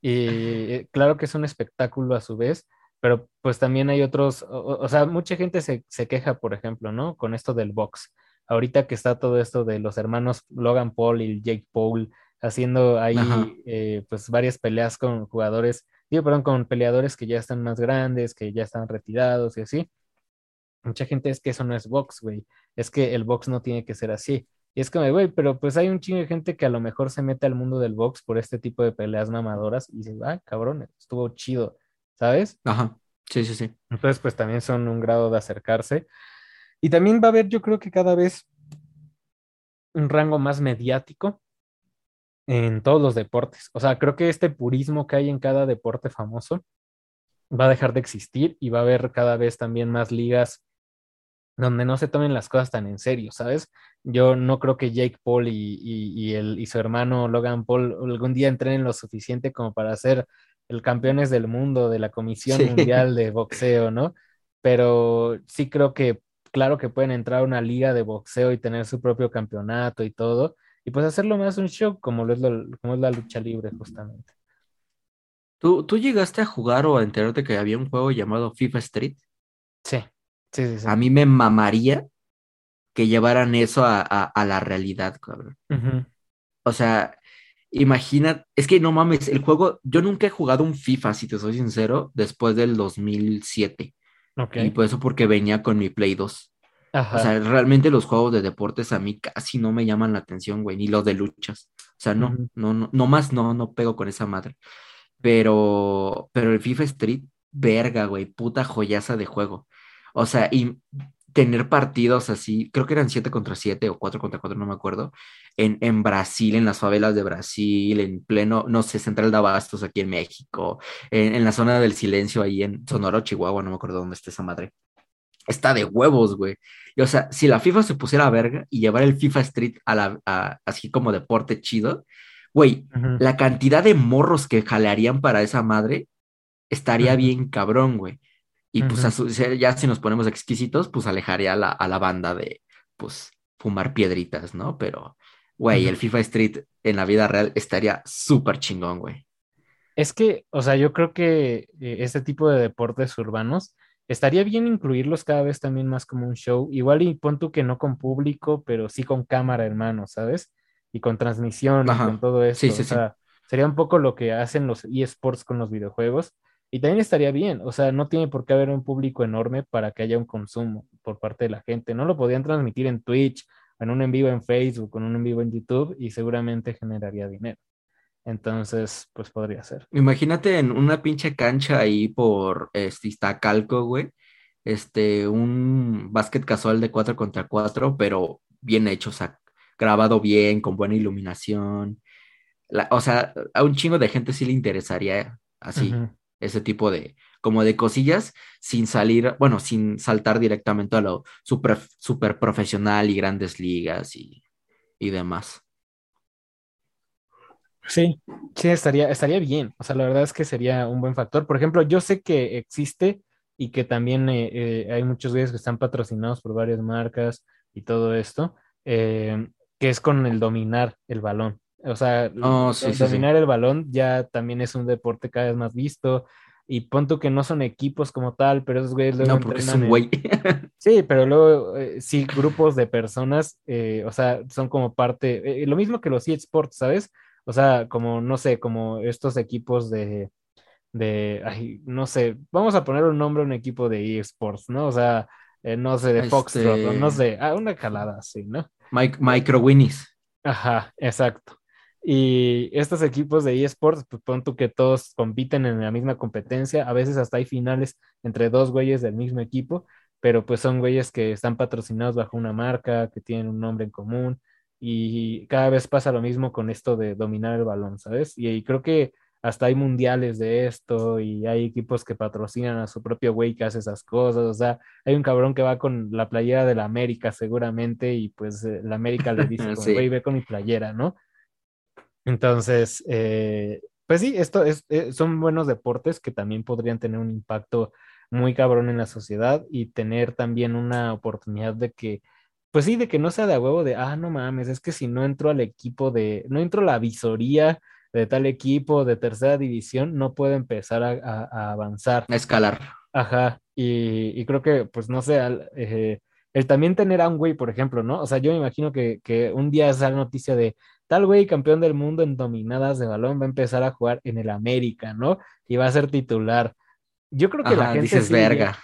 Y eh, claro que es un espectáculo a su vez, pero pues también hay otros, o, sea, mucha gente se, se queja, por ejemplo, ¿no? Con esto del box. Ahorita que está todo esto de los hermanos Logan Paul y Jake Paul haciendo ahí eh, pues varias peleas con jugadores, digo, perdón, con peleadores que ya están más grandes, que ya están retirados y así. Mucha gente es que eso no es box, güey. Es que el box no tiene que ser así. Y es como, güey, pero pues hay un chingo de gente que a lo mejor se mete al mundo del box por este tipo de peleas mamadoras y dices, ah, cabrón, estuvo chido, ¿sabes? Ajá. Sí, sí, sí. Entonces, pues también son un grado de acercarse. Y también va a haber, yo creo que cada vez un rango más mediático en todos los deportes. O sea, creo que este purismo que hay en cada deporte famoso va a dejar de existir y va a haber cada vez también más ligas donde no se tomen las cosas tan en serio, ¿sabes? Yo no creo que Jake Paul y, el, y su hermano Logan Paul algún día entrenen lo suficiente como para ser el campeones del mundo de la Comisión Mundial de Boxeo, ¿no? Pero sí creo que, claro que pueden entrar a una liga de boxeo y tener su propio campeonato y todo, y pues hacerlo más un show como, lo es, como es la lucha libre justamente. ¿Tú, ¿Tú llegaste a jugar o a enterarte que había un juego llamado FIFA Street? Sí. Sí, sí, A mí me mamaría que llevaran eso a, la realidad, cabrón. O sea, imagina, es que no mames, el juego, yo nunca he jugado un FIFA, si te soy sincero, después del 2007. Y por eso porque venía con mi Play 2. O sea, realmente los juegos de deportes a mí casi no me llaman la atención, güey, ni los de luchas. O sea, no, no, no, no más no, no pego con esa madre. Pero, pero el FIFA Street, verga, güey, puta joyaza de juego. O sea, y tener partidos así, creo que eran 7 contra 7 o 4 contra 4, no me acuerdo, en, en, Brasil, en las favelas de Brasil, en pleno, no sé, Central de Abastos aquí en México, en, la zona del silencio ahí en Sonora, Chihuahua, no me acuerdo dónde está esa madre. Está de huevos, güey. Y, o sea, si la FIFA se pusiera a verga y llevar el FIFA Street a la, así como deporte chido, güey, la cantidad de morros que jalearían para esa madre estaría bien cabrón, güey. Y pues ya si nos ponemos exquisitos, pues alejaría a la, a la banda de, pues, fumar piedritas, ¿no? Pero, güey, el FIFA Street en la vida real estaría súper chingón, güey. Es que, o sea, yo creo que eh, este tipo de deportes urbanos estaría bien incluirlos cada vez también más como un show. Igual y pon tú que no con público, pero sí con cámara, hermano, ¿sabes? Y con transmisión y con todo eso. Sí, sí, o sea, sería un poco lo que hacen los eSports con los videojuegos y también estaría bien, o sea, no tiene por qué haber un público enorme para que haya un consumo por parte de la gente. No lo podían transmitir en Twitch, en un en vivo en Facebook, en un en vivo en YouTube y seguramente generaría dinero. Entonces, pues podría ser. Imagínate en una pinche cancha ahí por este Iztacalco, güey. Este, un básquet casual de 4 contra 4, pero bien hecho, o sea, grabado bien, con buena iluminación. o sea, a un chingo de gente sí le interesaría así ese tipo de, como de cosillas, sin salir, bueno, sin saltar directamente a lo super, super profesional y grandes ligas y, demás. Sí, sí, estaría, estaría bien. O sea, la verdad es que sería un buen factor. Por ejemplo, yo sé que existe y que también eh, eh, hay muchos días que están patrocinados por varias marcas y todo esto, eh, que es con el dominar el balón. O sea, oh, dominar el balón ya también es un deporte cada vez más visto. Y punto que no son equipos como tal, pero esos güeyes luego. No, porque es un güey. Sí, pero luego eh, sí, grupos de personas, eh, o sea, son como parte. Eh, lo mismo que los eSports, ¿sabes? O sea, como, no sé, como estos equipos de. de ay, no sé, vamos a poner un nombre a un equipo de eSports, ¿no? O sea, no sé, de Foxtrot, no este sé, ah, una calada así, ¿no? micro Winnies. Ajá, exacto. Y estos equipos de eSports, pues pronto que todos compiten en la misma competencia, a veces hasta hay finales entre dos güeyes del mismo equipo, pero pues son güeyes que están patrocinados bajo una marca, que tienen un nombre en común, y cada vez pasa lo mismo con esto de dominar el balón, ¿sabes? Y, creo que hasta hay mundiales de esto y hay equipos que patrocinan a su propio güey que hace esas cosas, o sea, hay un cabrón que va con la playera de la América seguramente y pues eh, la América le dice, güey, ve con mi playera, ¿no? Entonces, eh, pues sí, esto es, eh, son buenos deportes que también podrían tener un impacto muy cabrón en la sociedad y tener también una oportunidad de que, pues sí, de que no sea de huevo de, ah, no mames, es que si no entro al equipo de, no entro a la visoría de tal equipo de tercera división, no puedo empezar a, avanzar. A escalar. Ajá, y, creo que, pues no sé, eh, el también tener a un güey, por ejemplo, ¿no? O sea, yo me imagino que, que un día esa noticia de, tal güey campeón del mundo en dominadas de balón va a empezar a jugar en el América, ¿no? Y va a ser titular. Yo creo que la gente. Dices verga.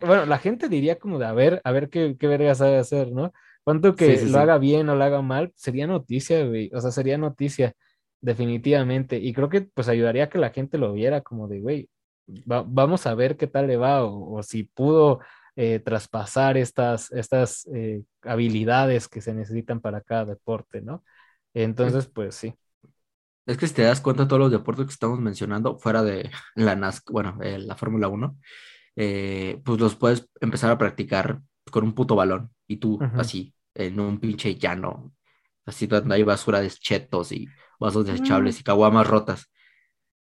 bueno, la gente diría como de a ver, a ver qué, qué verga sabe hacer, ¿no? Cuanto que lo haga bien o lo haga mal, sería noticia, güey. O sea, sería noticia, definitivamente. Y creo que pues ayudaría a que la gente lo viera como de, güey, vamos a ver qué tal le va o, si pudo eh, traspasar estas, estas eh, habilidades que se necesitan para cada deporte, ¿no? Entonces, pues sí. Es que si te das cuenta, todos los deportes que estamos mencionando, fuera de la NASCAR, bueno, eh, la Fórmula 1, eh, pues los puedes empezar a practicar con un puto balón y tú así, en un pinche llano, así donde hay basura de chetos y vasos Mm. desechables y caguamas rotas.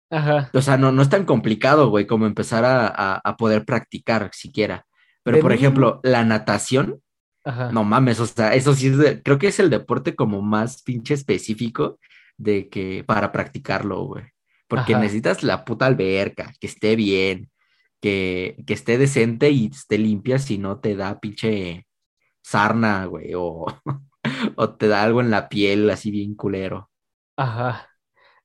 Ajá. O sea, no, no es tan complicado, güey, como empezar a, a- a poder practicar siquiera. Pero, De por ejemplo, la natación, Ajá. no mames, o sea, eso sí es de- creo que es el deporte como más pinche específico de que para practicarlo, güey. Porque Ajá. necesitas la puta alberca, que esté bien, que, que esté decente y esté limpia, si no te da pinche sarna, güey, o, o te da algo en la piel así bien culero. Ajá.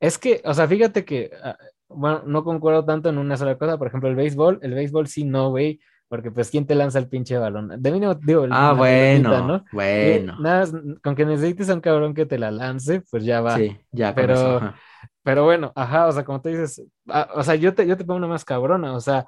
Es que, o sea, fíjate que, ah, bueno, no concuerdo tanto en una sola cosa. Por ejemplo, el béisbol, el béisbol sí no, güey, porque pues, ¿quién te lanza el pinche balón? De mínimo, digo, el- Ah, bueno, ¿no? Y bueno. nada, con que necesites a un cabrón que te la lance, pues ya va. Sí, ya Pero- eso. ajá. Pero bueno, ajá, o sea, como tú dices, ah, o sea, yo te, yo te pongo una más cabrona, o sea,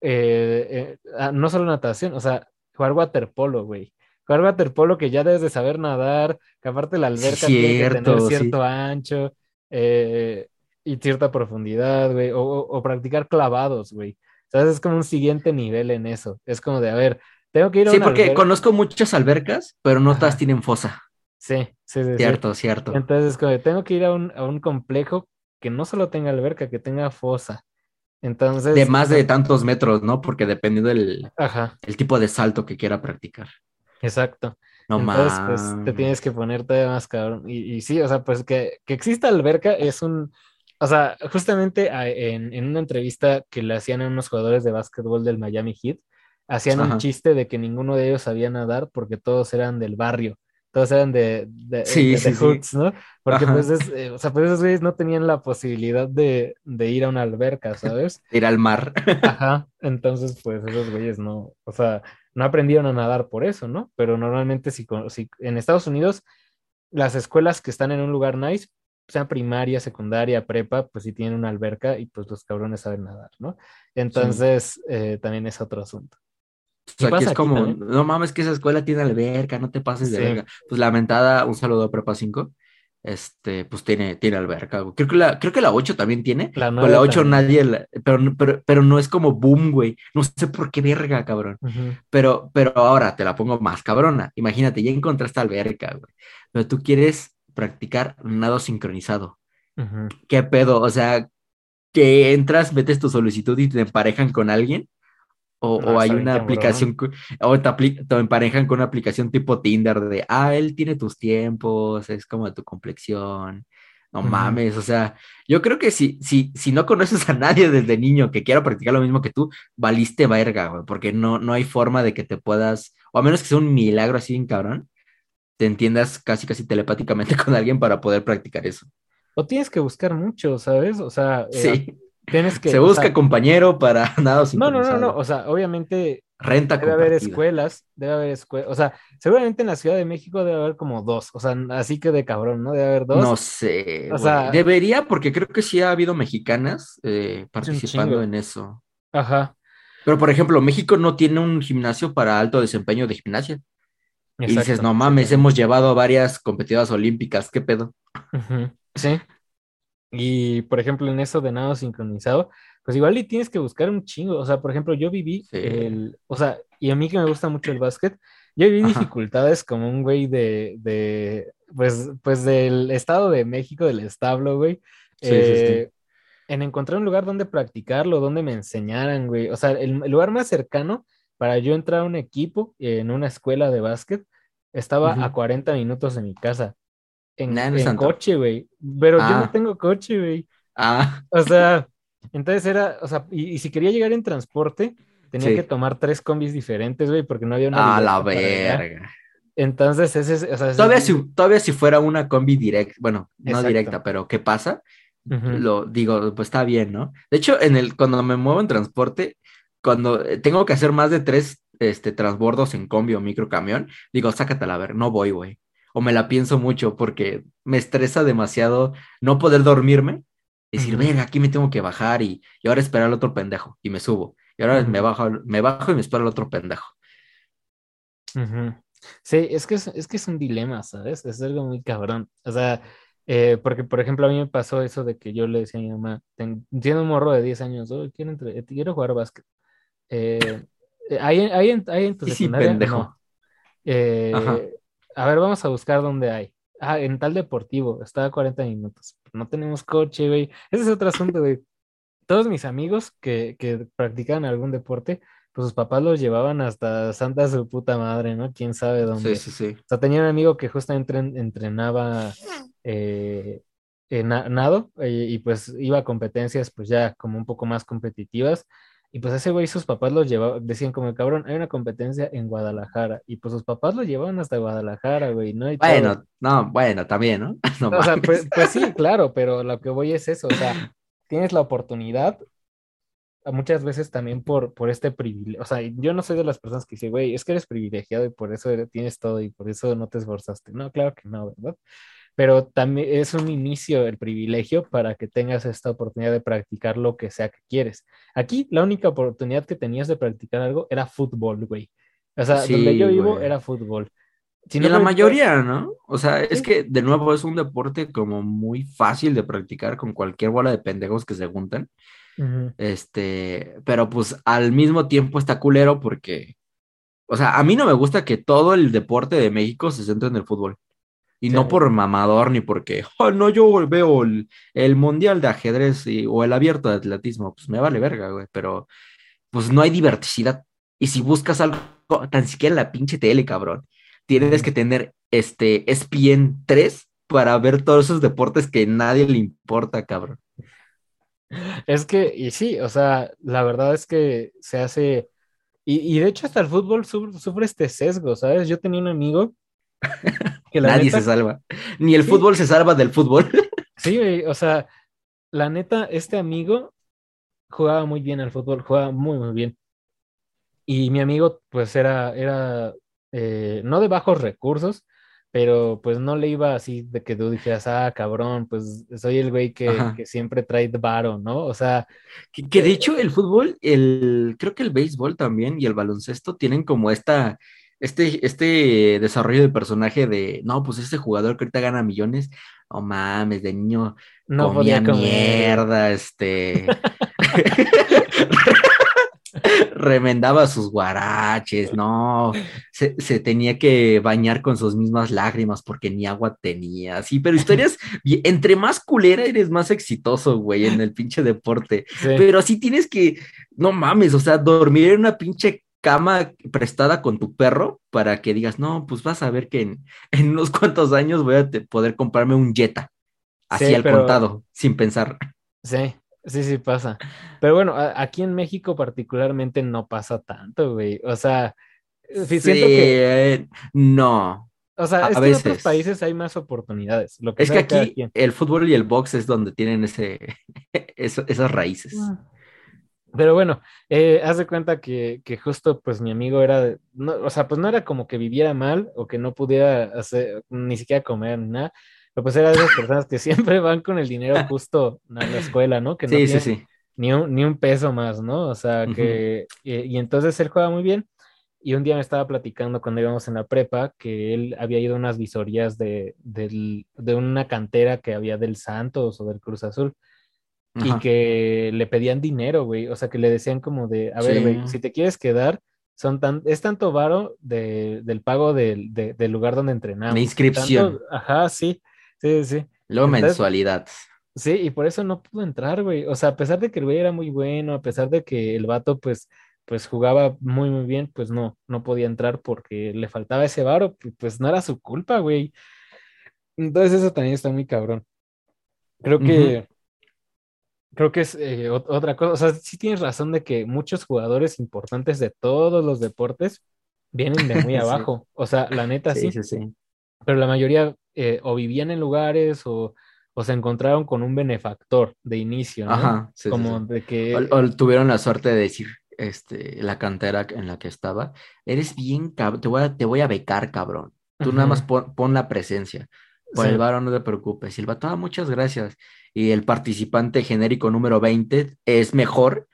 eh, eh, ah, no solo natación, o sea, jugar waterpolo, güey. Jugar waterpolo que ya debes de saber nadar, que aparte la alberca tiene que tener cierto, sí. cierto ancho eh, y cierta profundidad, güey, o, o- o practicar clavados, güey. ¿Sabes? Es como un siguiente nivel en eso. Es como de, a ver, tengo que ir a Sí, una porque alberca. conozco muchas albercas, pero no todas tienen fosa. Sí, sí, sí, sí. Cierto, cierto. Entonces, como de, tengo que ir a un, a un complejo que no solo tenga alberca, que tenga fosa. Entonces, De más de tantos metros, ¿no? Porque dependiendo del ajá, el tipo de salto que quiera practicar. exacto. No Entonces, pues te tienes que poner todavía más cabrón. Y, y sí, o sea, pues que, que exista alberca es un, o sea, justamente a- en, en una entrevista que le hacían a unos jugadores de básquetbol del Miami Heat, hacían un chiste de que ninguno de ellos sabía nadar porque todos eran del barrio. Todos eran de, de, Sí, de- sí, de sí. hoods, ¿no? Porque Ajá. pues es, eh, o sea, pues esos güeyes no tenían la posibilidad de, de ir a una alberca, ¿sabes? Ir al mar. Ajá, entonces pues esos güeyes no, o sea, no aprendieron a nadar por eso, ¿no? Pero normalmente si, si en Estados Unidos las escuelas que están en un lugar nice, sea primaria, secundaria, prepa, pues sí tienen una alberca y pues los cabrones saben nadar, ¿no? Entonces eh, también es otro asunto. O sea, ¿Y aquí es aquí como, también? no mames que esa escuela tiene alberca, no te pases de Sí. verga. Pues lamentada, un saludo a Prepa 5. Este, pues tiene, tiene alberca. Creo que la, creo que la 8 también tiene. La Con nueve la 8 también. nadie, la- pero, pero, pero no es como boom, güey. No sé por qué verga, cabrón. Ujú. Pero, pero ahora te la pongo más cabrona. Imagínate, ya encontraste alberca, güey. Pero tú quieres practicar nado sincronizado. ¿Qué pedo? O sea, que entras, metes tu solicitud y te emparejan con alguien. O, No, o hay una cabrón. aplicación, o te, apli- te emparejan con una aplicación tipo Tinder de, ah, él tiene tus tiempos, es como tu complexión. No mames, o sea, yo creo que si, si, si no conoces a nadie desde niño que quiera practicar lo mismo que tú, valiste verga, güey, porque no, no hay forma de que te puedas, o a menos que sea un milagro así bien cabrón, te entiendas casi casi telepáticamente con alguien para poder practicar eso. O tienes que buscar mucho, ¿sabes? O sea, eh, Sí, tienes que... se busca sea, compañero para nada no, no, no, no, o sea, obviamente Renta Debe haber escuelas, debe haber escuelas, o sea, seguramente en la Ciudad de México debe haber como dos, o sea, así que de cabrón, ¿no? Debe haber dos. No sé, O sea- Debería, porque creo que sí ha habido mexicanas eh, participando en eso. Ajá, Pero, por ejemplo, México no tiene un gimnasio para alto desempeño de gimnasia. Y dices, exacto. no mames, hemos llevado a varias competidoras olímpicas, ¿qué pedo? Sí. Y, por ejemplo, en eso de nado sincronizado, pues igual y tienes que buscar un chingo, o sea, por ejemplo, yo viví Sí. el, o sea, y a mí que me gusta mucho el básquet, yo viví Ajá. dificultades como un güey de, de, pues, pues del Estado de México, del establo, güey. Sí, sí, sí. eh, en encontrar un lugar donde practicarlo, donde me enseñaran, güey. O sea, el, el lugar más cercano para yo entrar a un equipo en una escuela de básquet estaba a Ujú. 40 minutos de mi casa. En, Nah, no en coche, güey. Pero yo no Ah. tengo coche, güey. Ah, O sea, entonces era, o sea, y, y si quería llegar en transporte, tenía Sí. que tomar tres combis diferentes, güey, porque no había una a la verga. Entonces, ese es, o sea, ese Todavía es- si, todavía si fuera una combi directa, bueno, no Exacto. directa, pero ¿qué pasa? Ujú. Lo digo, pues está bien, ¿no? De hecho, en el, cuando me muevo en transporte, cuando eh, tengo que hacer más de tres este, transbordos en combi o microcamión, digo, sácatela a ver, no voy, güey. O me la pienso mucho porque me estresa demasiado no poder dormirme y decir, venga, aquí me tengo que bajar y, y ahora esperar al otro pendejo y me subo. Y ahora me bajo, me bajo y me espero al otro pendejo. Sí, es que es, es que es un dilema, ¿sabes? Es algo muy cabrón. O sea, Eh, porque, por ejemplo, a mí me pasó eso de que yo le decía a mi mamá, tiene un morro de 10 años, "Oye, quiero, entre- quiero jugar básquet. Eh, eh, ¿hay, hay en, hay en tu Sí, sí, secundaria? pendejo. No. Eh, a ver, vamos a buscar dónde hay. Ah, en tal deportivo, está a 40 minutos. No tenemos coche, güey. Ese es otro asunto, güey. Todos mis amigos que, que practicaban algún deporte, pues sus papás los llevaban hasta Santa su puta madre, ¿no? Quién sabe dónde. Sí, sí, sí. O sea, tenía un amigo que justamente en- entrenaba eh, na- nado eh, y pues iba a competencias pues ya como un poco más competitivas. Y pues ese güey sus papás los llevaban, decían como cabrón, hay una competencia en Guadalajara. Y pues sus papás lo llevaban hasta Guadalajara, güey, ¿no? Y todo. Bueno, no, bueno, también, ¿no? No O sea, pues, pues sí, claro, pero lo que voy es eso, o sea, tienes la oportunidad muchas veces también por, por este privilegio, o sea, yo no soy de las personas que dicen, güey, es que eres privilegiado y por eso tienes todo y por eso no te esforzaste. No, claro que no, ¿verdad? Pero también es un inicio el privilegio para que tengas esta oportunidad de practicar lo que sea que quieres. Aquí la única oportunidad que tenías de practicar algo era fútbol, güey. O sea, Sí, donde yo vivo güey. era fútbol. Si Y no en la practicas- mayoría, ¿no? O sea, es que de nuevo es un deporte como muy fácil de practicar con cualquier bola de pendejos que se juntan. Este, pero pues al mismo tiempo está culero porque, o sea, a mí no me gusta que todo el deporte de México se centre en el fútbol. Y Sí. no por mamador ni porque, oh, no, yo veo el, el mundial de ajedrez y- o el abierto de atletismo. Pues me vale verga, güey, pero pues no hay diversidad. Y si buscas algo, tan siquiera en la pinche tele, cabrón, tienes que tener este E ESPN 3 para ver todos esos deportes que nadie le importa, cabrón. Es que, y sí, o sea, la verdad es que se hace, y, y de hecho hasta el fútbol sufre este sesgo, ¿sabes? Yo tenía un amigo que Nadie neta, se salva. Ni el Sí. fútbol se salva del fútbol. sí, güey, o sea, la neta, este amigo jugaba muy bien al fútbol, jugaba muy, muy bien. Y mi amigo, pues era, era, eh, no de bajos recursos, pero pues no le iba así de que tú dijeras, ah, cabrón, pues soy el güey que, siempre trae varo, ¿no? O sea, Que, que de hecho el fútbol, el, creo que el béisbol también y el baloncesto tienen como esta, este, este desarrollo de personaje de, no, pues este jugador que ahorita gana millones, no mames, de niño no comía mierda, este... remendaba sus guaraches, no, se, se tenía que bañar con sus mismas lágrimas porque ni agua tenía, sí, pero historias, entre más culera eres más exitoso, güey, en el pinche deporte, Sí. pero así tienes que, no mames, o sea, dormir en una pinche cama prestada con tu perro para que digas, no, pues vas a ver que en, en unos cuantos años voy a te- poder comprarme un Jetta, así Sí, al pero- contado, sin pensar. Sí, sí, sí pasa. Pero bueno, a- aquí en México particularmente no pasa tanto, güey. O sea, eh, sí, siento que, Sí, no. o sea, a es que en otros veces. países hay más oportunidades. Lo que Es que aquí el fútbol y el box es donde tienen ese, eso- esas raíces. Pero bueno, eh, haz de cuenta que, que justo pues mi amigo era, de- no, o sea, pues no era como que viviera mal o que no pudiera hacer, ni siquiera comer ni nada, pero pues era de esas personas que siempre van con el dinero justo a la escuela, ¿no? Que no Sí, sí, sí. ni un, ni un peso más, ¿no? O sea, que, y, y entonces él juega muy bien. Y un día me estaba platicando cuando íbamos en la prepa que él había ido a unas visorías de, del- de una cantera que había del Santos o del Cruz Azul y que le pedían dinero, güey. O sea, que le decían como de, a ver, Sí. güey, si te quieres quedar, son tan, es tanto varo de, del pago del, de- del lugar donde entrenamos. La inscripción. Tanto- ajá, sí, sí, sí. Luego mensualidad. Sí, y por eso no pudo entrar, güey. O sea, a pesar de que el güey era muy bueno, a pesar de que el vato, pues, pues jugaba muy, muy bien, pues no, no podía entrar porque le faltaba ese varo, pues no era su culpa, güey. Entonces eso también está muy cabrón. Creo que, creo que es eh, ot- otra cosa. O sea, sí tienes razón de que muchos jugadores importantes de todos los deportes vienen de muy Sí. abajo. O sea, la neta Sí, sí sí, sí. pero la mayoría eh, o vivían en lugares o, o se encontraron con un benefactor de inicio, ¿no? Ajá, sí, sí, Como sí. de que, O, o tuvieron la suerte de decir, este, la cantera en la que estaba, eres bien cabrón, te voy a, te voy a becar, cabrón. Tú nada más pon, pon la presencia. Por Sí. el varo no te preocupes. Y el vato, "Ah, muchas gracias. Y el participante genérico número 20 es mejor,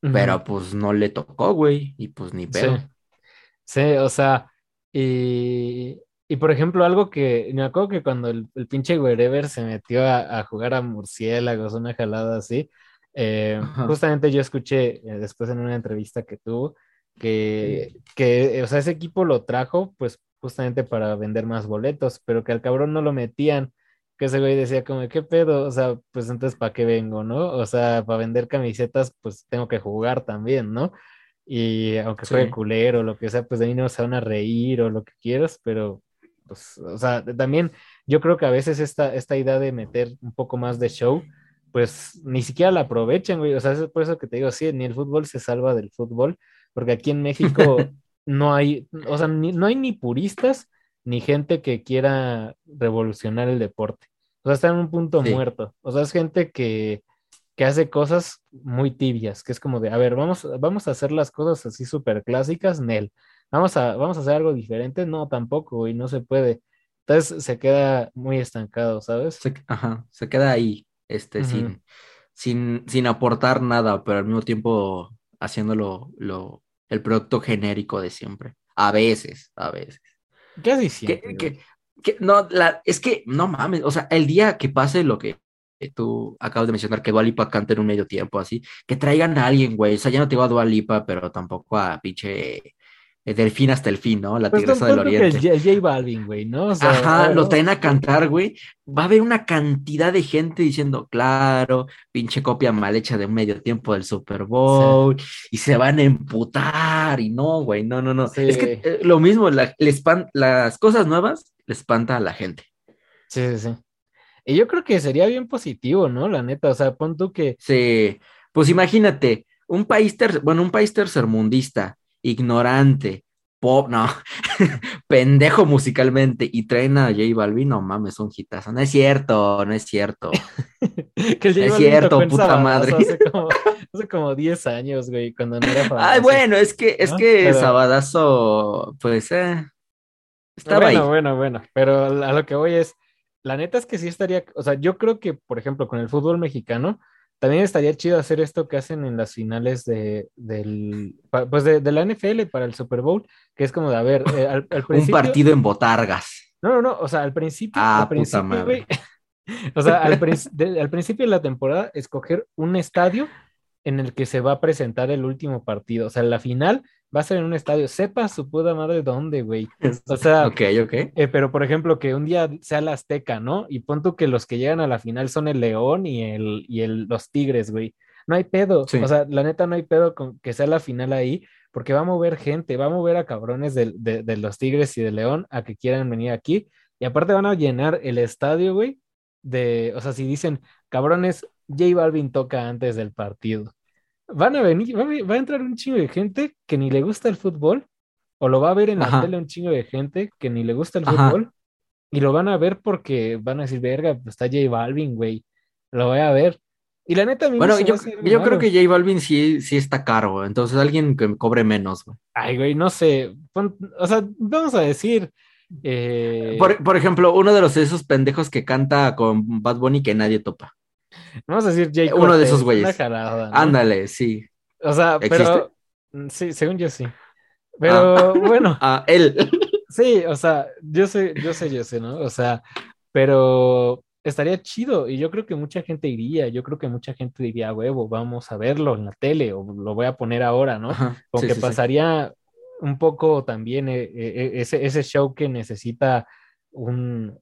pero pues no le tocó, güey. Y pues ni pedo. Sí, o sea, y, Y por ejemplo, algo que me acuerdo que cuando el, el pinche Wherever se metió a, a, jugar a murciélagos, una jalada así, eh, justamente yo escuché eh, después en una entrevista que tuvo que, que, o sea, ese equipo lo trajo pues justamente para vender más boletos, pero que al cabrón no lo metían, que ese güey decía como, ¿qué pedo? O sea, pues entonces, ¿para qué vengo, no? O sea, para vender camisetas, pues tengo que jugar también, ¿no? Y aunque juegue culero o lo que sea, pues de ahí no se van a reír o lo que quieras, pero pues, o sea, también yo creo que a veces esta, esta idea de meter un poco más de show, pues ni siquiera la aprovechan, güey. O sea, es por eso que te digo, sí, ni el fútbol se salva del fútbol, porque aquí en México no hay, o sea, no hay ni puristas ni gente que quiera revolucionar el deporte. O sea, está en un punto muerto. O sea, es gente que, que, hace cosas muy tibias, que es como de, a ver, vamos, vamos a hacer las cosas así súper clásicas, Nel. Vamos a, vamos a hacer algo diferente, no, tampoco, y no se puede. Entonces se queda muy estancado, ¿sabes? ajá, se queda ahí, este, sin, sin, sin aportar nada, pero al mismo tiempo haciéndolo lo, el producto genérico de siempre. A veces, a veces. Siempre. Que, que, no, la, es que, no mames, o sea, el día que pase lo que tú acabas de mencionar, que Dualipa cante en un medio tiempo, así, que traigan a alguien, güey, o sea, ya no te digo a Dualipa, pero tampoco a pinche del fin hasta el fin, ¿no? La pues tigresa del oriente. Que el J Balvin, güey, ¿no? Ajá, lo traen a cantar, güey. Va a haber una cantidad de gente diciendo, claro, pinche copia mal hecha de medio tiempo del Super Bowl, y se van a emputar, y no, güey, no, no, no. Es que eh, lo mismo, la, las cosas nuevas le espanta a la gente. Sí, sí, sí. Y yo creo que sería bien positivo, ¿no? La neta, o sea, pon tú que. Sí, pues imagínate, un país, ter bueno, un país tercermundista ignorante, pop, no, pendejo musicalmente y traen a J Balvin, no mames, un hitazo. No es cierto, no es cierto. que el es cierto, puta madre. Hace como, 10 años, güey, cuando no era famoso. Ay, bueno, es que, es que Sabadazo, pues, eh, estaba bueno, ahí. Bueno, bueno, pero a lo que voy es, la neta es que sí estaría, o sea, yo creo que, por ejemplo, con el fútbol mexicano, también estaría chido hacer esto que hacen en las finales de, del, pues de, la NFL para el Super Bowl, que es como de, a ver, eh, al, Un partido en botargas. No, no, no, o sea, al principio, ah, al principio, o sea, al, al principio de la temporada, escoger un estadio en el que se va a presentar el último partido. O sea, la final va a ser en un estadio. Sepa su puta madre dónde, güey. O sea, ok, ok. Eh, pero por ejemplo, que un día sea la Azteca, ¿no? Y pon que los que llegan a la final son el León y, el, y el, los Tigres, güey. No hay pedo. O sea, la neta no hay pedo con que sea la final ahí, porque va a mover gente, va a mover a cabrones de, de los Tigres y de León a que quieran venir aquí. Y aparte van a llenar el estadio, güey, de, o sea, si dicen, cabrones, J Balvin toca antes del partido van a venir, va a, entrar un chingo de gente que ni le gusta el fútbol, o lo va a ver en la tele un chingo de gente que ni le gusta el fútbol, y lo van a ver porque van a decir, verga, pues está J Balvin, güey, lo voy a ver. Y la neta, a bueno, yo, yo creo que J Balvin sí, sí está caro, entonces alguien que cobre menos, güey. Ay, güey, no sé, o sea, vamos a decir... Eh, por, por, ejemplo, uno de los esos pendejos que canta con Bad Bunny que nadie topa. Vamos a decir Jake Uno de esos güeyes. Ándale, sí. O sea, pero. Sí, según yo sí. Pero ah. bueno. Ah, él. Sí, o sea, yo sé, yo sé, yo sé, ¿no? O sea, pero estaría chido y yo creo que mucha gente iría, yo creo que mucha gente diría, huevo, vamos a verlo en la tele o lo voy a poner ahora, ¿no? Porque pasaría un poco también eh, eh, ese, ese show que necesita un,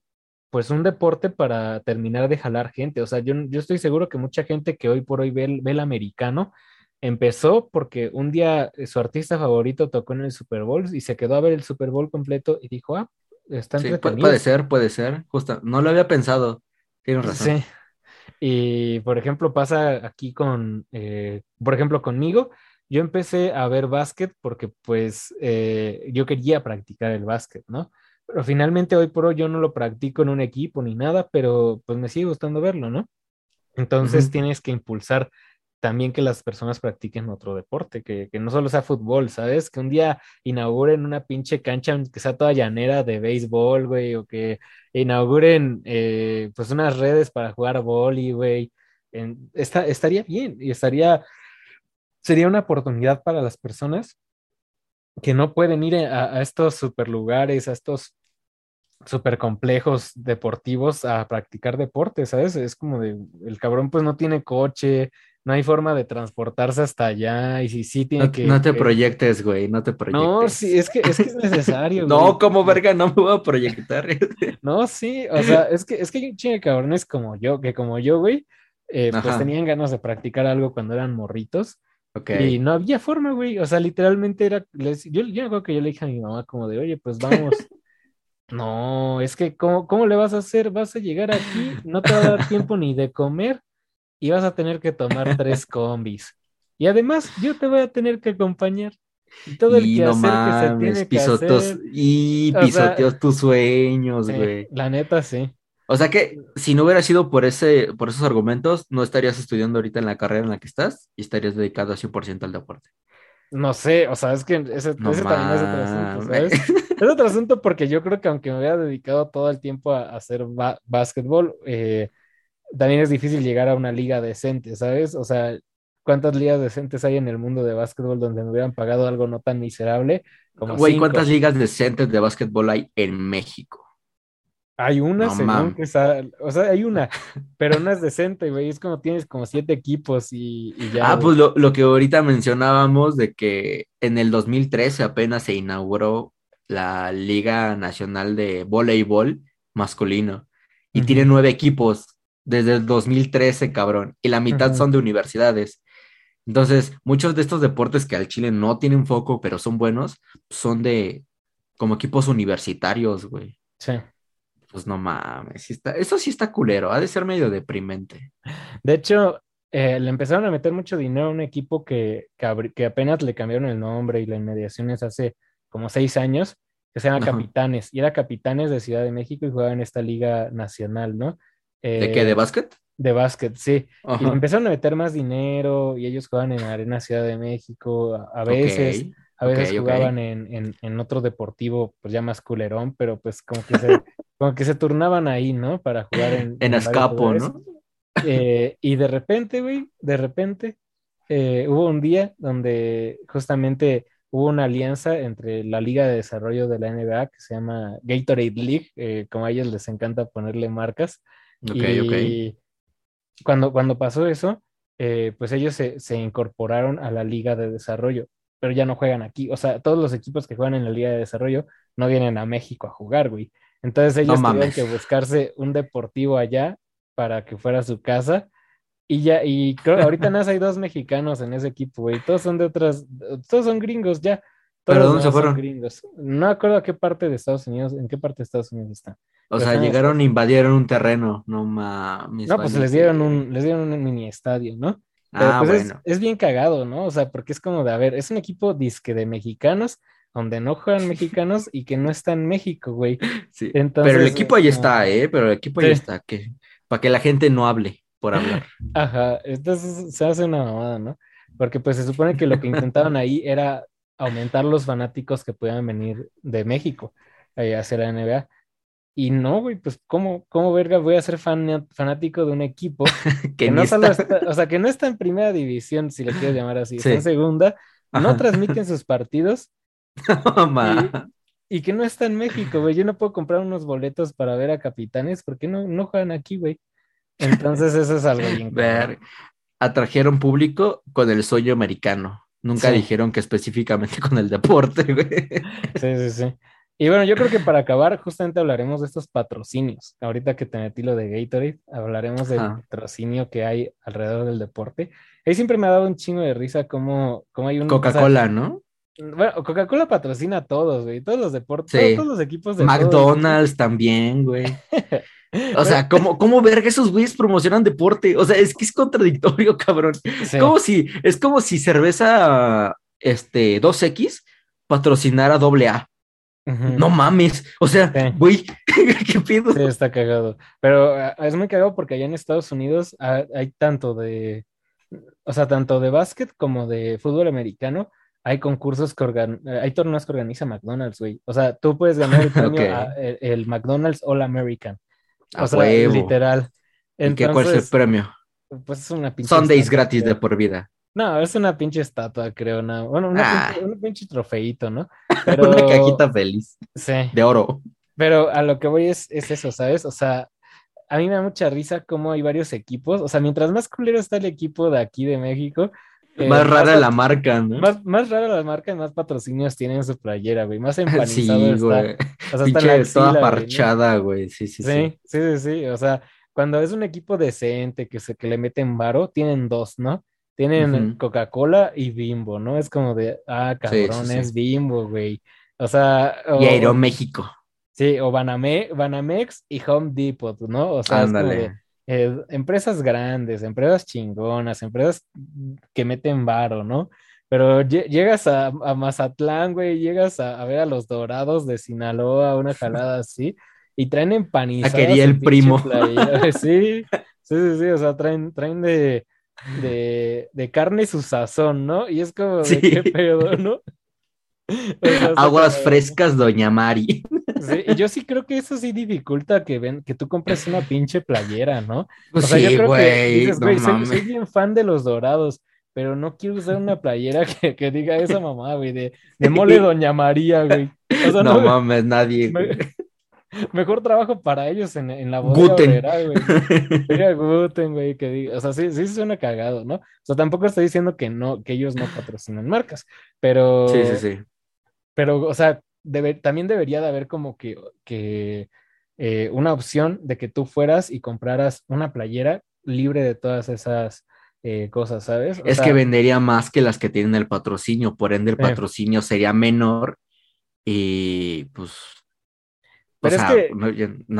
pues un deporte para terminar de jalar gente. O sea, yo, yo estoy seguro que mucha gente que hoy por hoy ve el, ve el americano empezó porque un día su artista favorito tocó en el Super Bowl y se quedó a ver el Super Bowl completo y dijo, ah, está sí, Puede ser, puede ser, justo, no lo había pensado, tienes razón. Sí. Y por ejemplo, pasa aquí con, eh, por ejemplo, conmigo, yo empecé a ver básquet porque pues eh, yo quería practicar el básquet, ¿no? Pero finalmente hoy por hoy yo no lo practico en un equipo ni nada, pero pues me sigue gustando verlo, ¿no? Entonces tienes que impulsar también que las personas practiquen otro deporte, que, no solo sea fútbol, ¿sabes? Que un día inauguren una pinche cancha que sea toda llanera de béisbol, güey, o que inauguren eh, pues unas redes para jugar boli, güey. estaría bien y estaría, sería una oportunidad para las personas que no pueden ir a, a estos super lugares, a estos súper complejos deportivos a practicar deporte, ¿sabes? Es como de, el cabrón pues no tiene coche, no hay forma de transportarse hasta allá y si sí tiene No, que... no te proyectes, güey, no te proyectes. No, sí, es que es, que es necesario. No, güey. como verga, no me voy a proyectar. No, sí, o sea, es que, es que hay un chingo de cabrones como yo, que como yo, güey, eh, pues tenían ganas de practicar algo cuando eran morritos Ok. y no había forma, güey, o sea, literalmente era, les- yo, yo acuerdo que yo le dije a mi mamá como de, oye, pues vamos, no, es que, ¿cómo, cómo le vas a hacer? Vas a llegar aquí, no te va a dar tiempo ni de comer y vas a tener que tomar tres combis. Y además, yo te voy a tener que acompañar. Y todo el y que no hacer que se tiene que hacer. y sea, pisoteos tus sueños, Sí, güey. la neta, sí. O sea que si no hubiera sido por ese, por esos argumentos, no estarías estudiando ahorita en la carrera en la que estás y estarías dedicado a 100% al deporte. No sé, o sea, es que ese, No ese también es otro asunto. ¿sabes? Es otro asunto porque yo creo que aunque me hubiera dedicado todo el tiempo a, a hacer básquetbol, eh, también es difícil llegar a una liga decente, ¿sabes? O sea, ¿cuántas ligas decentes hay en el mundo de básquetbol donde me hubieran pagado algo no tan miserable como Güey? ¿cuántas ligas decentes de básquetbol hay en México? Hay una, No según que sa- o sea, hay una, pero no es decente, güey, es como tienes como siete equipos y, y ya, Ah, güey. pues lo, lo que ahorita mencionábamos de que en el 2013 apenas se inauguró la Liga Nacional de Voleibol masculino y tiene nueve equipos desde el 2013, cabrón, y la mitad son de universidades. Entonces, muchos de estos deportes que al Chile no tienen foco, pero son buenos, son de como equipos universitarios, güey. Sí. Pues no mames, sí está- eso sí está culero, ha de ser medio deprimente. De hecho, eh, le empezaron a meter mucho dinero a un equipo que, que, que apenas le cambiaron el nombre y las inmediaciones hace como seis años, que se llama Ajá. Capitanes, y era Capitanes de Ciudad de México y jugaba en esta liga nacional, ¿no? ¿De qué? ¿De Eh, básquet? de básquet, sí. Y le empezaron a meter más dinero y ellos jugaban en Arena Ciudad de México, a, veces, a veces jugaban en, en, en otro deportivo, pues ya más culerón, pero pues como que se, como que se turnaban ahí, ¿no? Para jugar en, En lugares. ¿no? Eh, y de repente, güey, de repente, eh, hubo un día donde justamente hubo una alianza entre la Liga de Desarrollo de la NBA, que se llama Gatorade League, eh, como a ellos les encanta ponerle marcas. Ok, y cuando, cuando pasó eso, eh, pues ellos se, se incorporaron a la Liga de Desarrollo, pero ya no juegan aquí. O sea, todos los equipos que juegan en la Liga de Desarrollo no vienen a México a jugar, güey. Entonces ellos tuvieron que buscarse un deportivo allá para que fuera su casa. Y ya, y creo ahorita nada hay dos mexicanos en ese equipo, güey. Todos son de otras, todos son gringos ya. ¿Pero Todos dónde se fueron? gringos. No acuerdo a qué parte de Estados Unidos, en qué parte de Estados Unidos están. O Pero sea, en llegaron e invadieron un terreno. No mames. No, pues les dieron un, les dieron un mini estadio, ¿no? Pero Ah, pues es- bueno. es, bien cagado, ¿no? O sea, porque es como de, a ver, es un equipo disque de mexicanos, donde no juegan mexicanos y que no está en México, güey. Sí. entonces, Pero el equipo ahí como- está, ¿eh? Pero el equipo ahí Sí. está. Que, para que la gente no hable por hablar. Ajá, entonces se hace una mamada, ¿no? Porque pues se supone que lo que intentaban ahí era aumentar los fanáticos que puedan venir de México eh, hacia la NBA. Y no, güey, pues ¿cómo, cómo verga voy a ser fan- fanático de un equipo que no solo está- está, o sea, que no está en primera división, si le quieres llamar así, está Sí. en segunda, no Ajá. transmiten sus partidos No, y que no está en México, güey. Yo no puedo comprar unos boletos para ver a Capitanes porque no, no juegan aquí, güey. Entonces eso es algo bien Ver, atrajeron público con el sueño americano. Nunca Sí. dijeron que específicamente con el deporte, güey. Sí, sí, sí. Y bueno, yo creo que para acabar, justamente hablaremos de estos patrocinios. Ahorita que te metí lo de Gatorade, hablaremos del patrocinio que hay alrededor del deporte. Ahí siempre me ha dado un chingo de risa cómo, cómo hay un... Coca-Cola, ¿no? Bueno, Coca-Cola patrocina a todos, güey. Todos los deportes, Sí. todos, los equipos de todos McDonald's también, güey. O sea, ¿cómo, cómo verga esos güeyes promocionan deporte? O sea, es que es contradictorio, cabrón. Sí. Como si, es como si cerveza este 2X patrocinara doble A. Ujú. No mames. O sea, Sí. güey, ¿qué pido? Sí, está cagado. Pero ah, es muy cagado porque allá en Estados Unidos hay tanto de, o sea, tanto de básquet como de fútbol americano. Hay concursos que organ, eh, hay torneos que organiza McDonald's, güey. O sea, tú puedes ganar el premio a- el, el McDonald's All American. A O sea, huevo. literal. ¿Y qué, cuál es el premio? pues es una pinche Sundays estatua, gratis de por vida. No, es una pinche estatua, creo, no. Bueno, una Ah. pinche- un pinche trofeito, ¿no? Pero Una cajita feliz sí. de oro. Pero a lo que voy es, es eso, ¿sabes? O sea, a mí me da mucha risa cómo hay varios equipos. O sea, mientras más culero está el equipo de aquí de México, eh, Más rara la marca, ¿no? Más, más rara la marca y más patrocinios tienen en su playera, güey. Más empanizado Sí, está. güey. O sea, Pinche axila, toda parchada, güey. Sí, sí, sí. Sí, sí, sí, sí. O sea, cuando es un equipo decente que se que le meten varo, tienen dos, ¿no? Tienen. Coca-Cola y Bimbo, ¿no? Es como de, ah, sí, cabrón, sí. es Bimbo, güey. O sea, o, Y Aeroméxico. sí, o Baname- Banamex y Home Depot, ¿no? O sea, es como de, Ándale. Eh, empresas grandes, empresas chingonas, empresas que meten varo, ¿no? Pero lle- llegas a, a Mazatlán, güey, llegas a, a ver a los Dorados de Sinaloa, una jalada así, y traen empanizadas quería el primo. Sí, sí, sí, sí, o sea, traen, traen de, de, de carne su sazón, ¿no? Y es como de Sí. qué pedo, ¿no? O sea, está Aguas frescas, Doña Mari. Sí, y yo sí creo que eso sí dificulta que ven, que tú compres una pinche playera, ¿no? O Pues sea, yo sí, creo que güey. dices, No soy, soy bien fan de los dorados, pero no quiero usar una playera que, que diga esa mamá, güey, de, de mole Doña María, güey. O sea, No no, mames, nadie. me- mejor trabajo para ellos en, en la bodega Guten. obrera, güey. Diga Guten, güey, que diga, o sea, sí, sí suena cagado, ¿no? O sea, tampoco estoy diciendo que no, que ellos no patrocinan marcas, pero, Sí, sí, sí. pero, o sea, debe- también debería de haber como que, que eh, una opción de que tú fueras y compraras una playera libre de todas esas eh, cosas, ¿sabes? O Es sea, que vendería más que las que tienen el patrocinio, por ende el patrocinio sería menor y pues... o Pero es sea, que- no,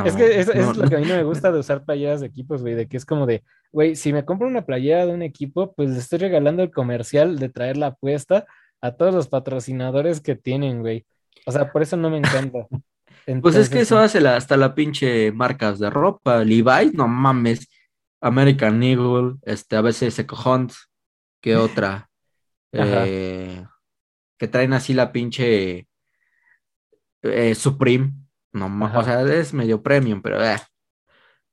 Es que no, es lo que a mí no me gusta de usar playeras de equipos, güey, de que es como de, güey, si me compro una playera de un equipo, pues le estoy regalando el comercial de traer la apuesta a todos los patrocinadores que tienen, güey. O sea, por eso no me encanta. Pues es que eso hace la- hasta la pinche marcas de ropa. Levi's, no mames. American Eagle, este, a veces Eco Hunt, ¿qué otra? Eh, que traen así la pinche eh, Supreme. No ma- Ajá. o sea, es medio premium, pero eh.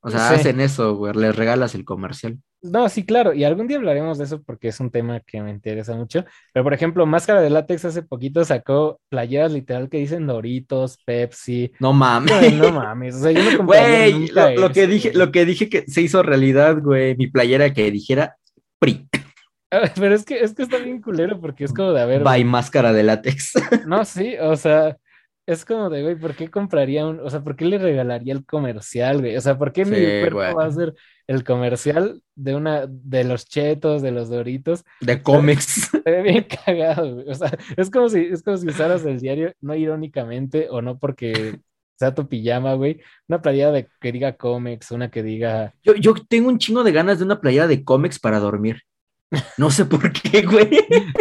O sea, Sí. hacen eso, güey, les regalas el comercial. No, sí, claro, y algún día hablaremos de eso porque es un tema que me interesa mucho. Pero, por ejemplo, Máscara de Látex hace poquito sacó playeras literal que dicen Doritos, Pepsi. No mames. Güey, no mames, o sea, yo no Güey, lo, lo que dije, güey. lo que dije que se hizo realidad, güey. Mi playera que dijera PRI, Pero es que, es que está bien culero porque es como de, a ver, by máscara de látex. No, sí, o sea, es como de, güey, ¿por qué compraría un, o sea, ¿por qué le regalaría el comercial, güey? O sea, ¿por qué mi cuerpo va a ser el comercial de una, de los chetos, de los doritos? De cómics. Se ve bien cagado, güey. O sea, es como si, es como si usaras el diario, no irónicamente, o no porque sea tu pijama, güey, una playera de que diga cómics, una que diga, Yo, yo tengo un chingo de ganas de una playera de cómics para dormir. No sé por qué, güey.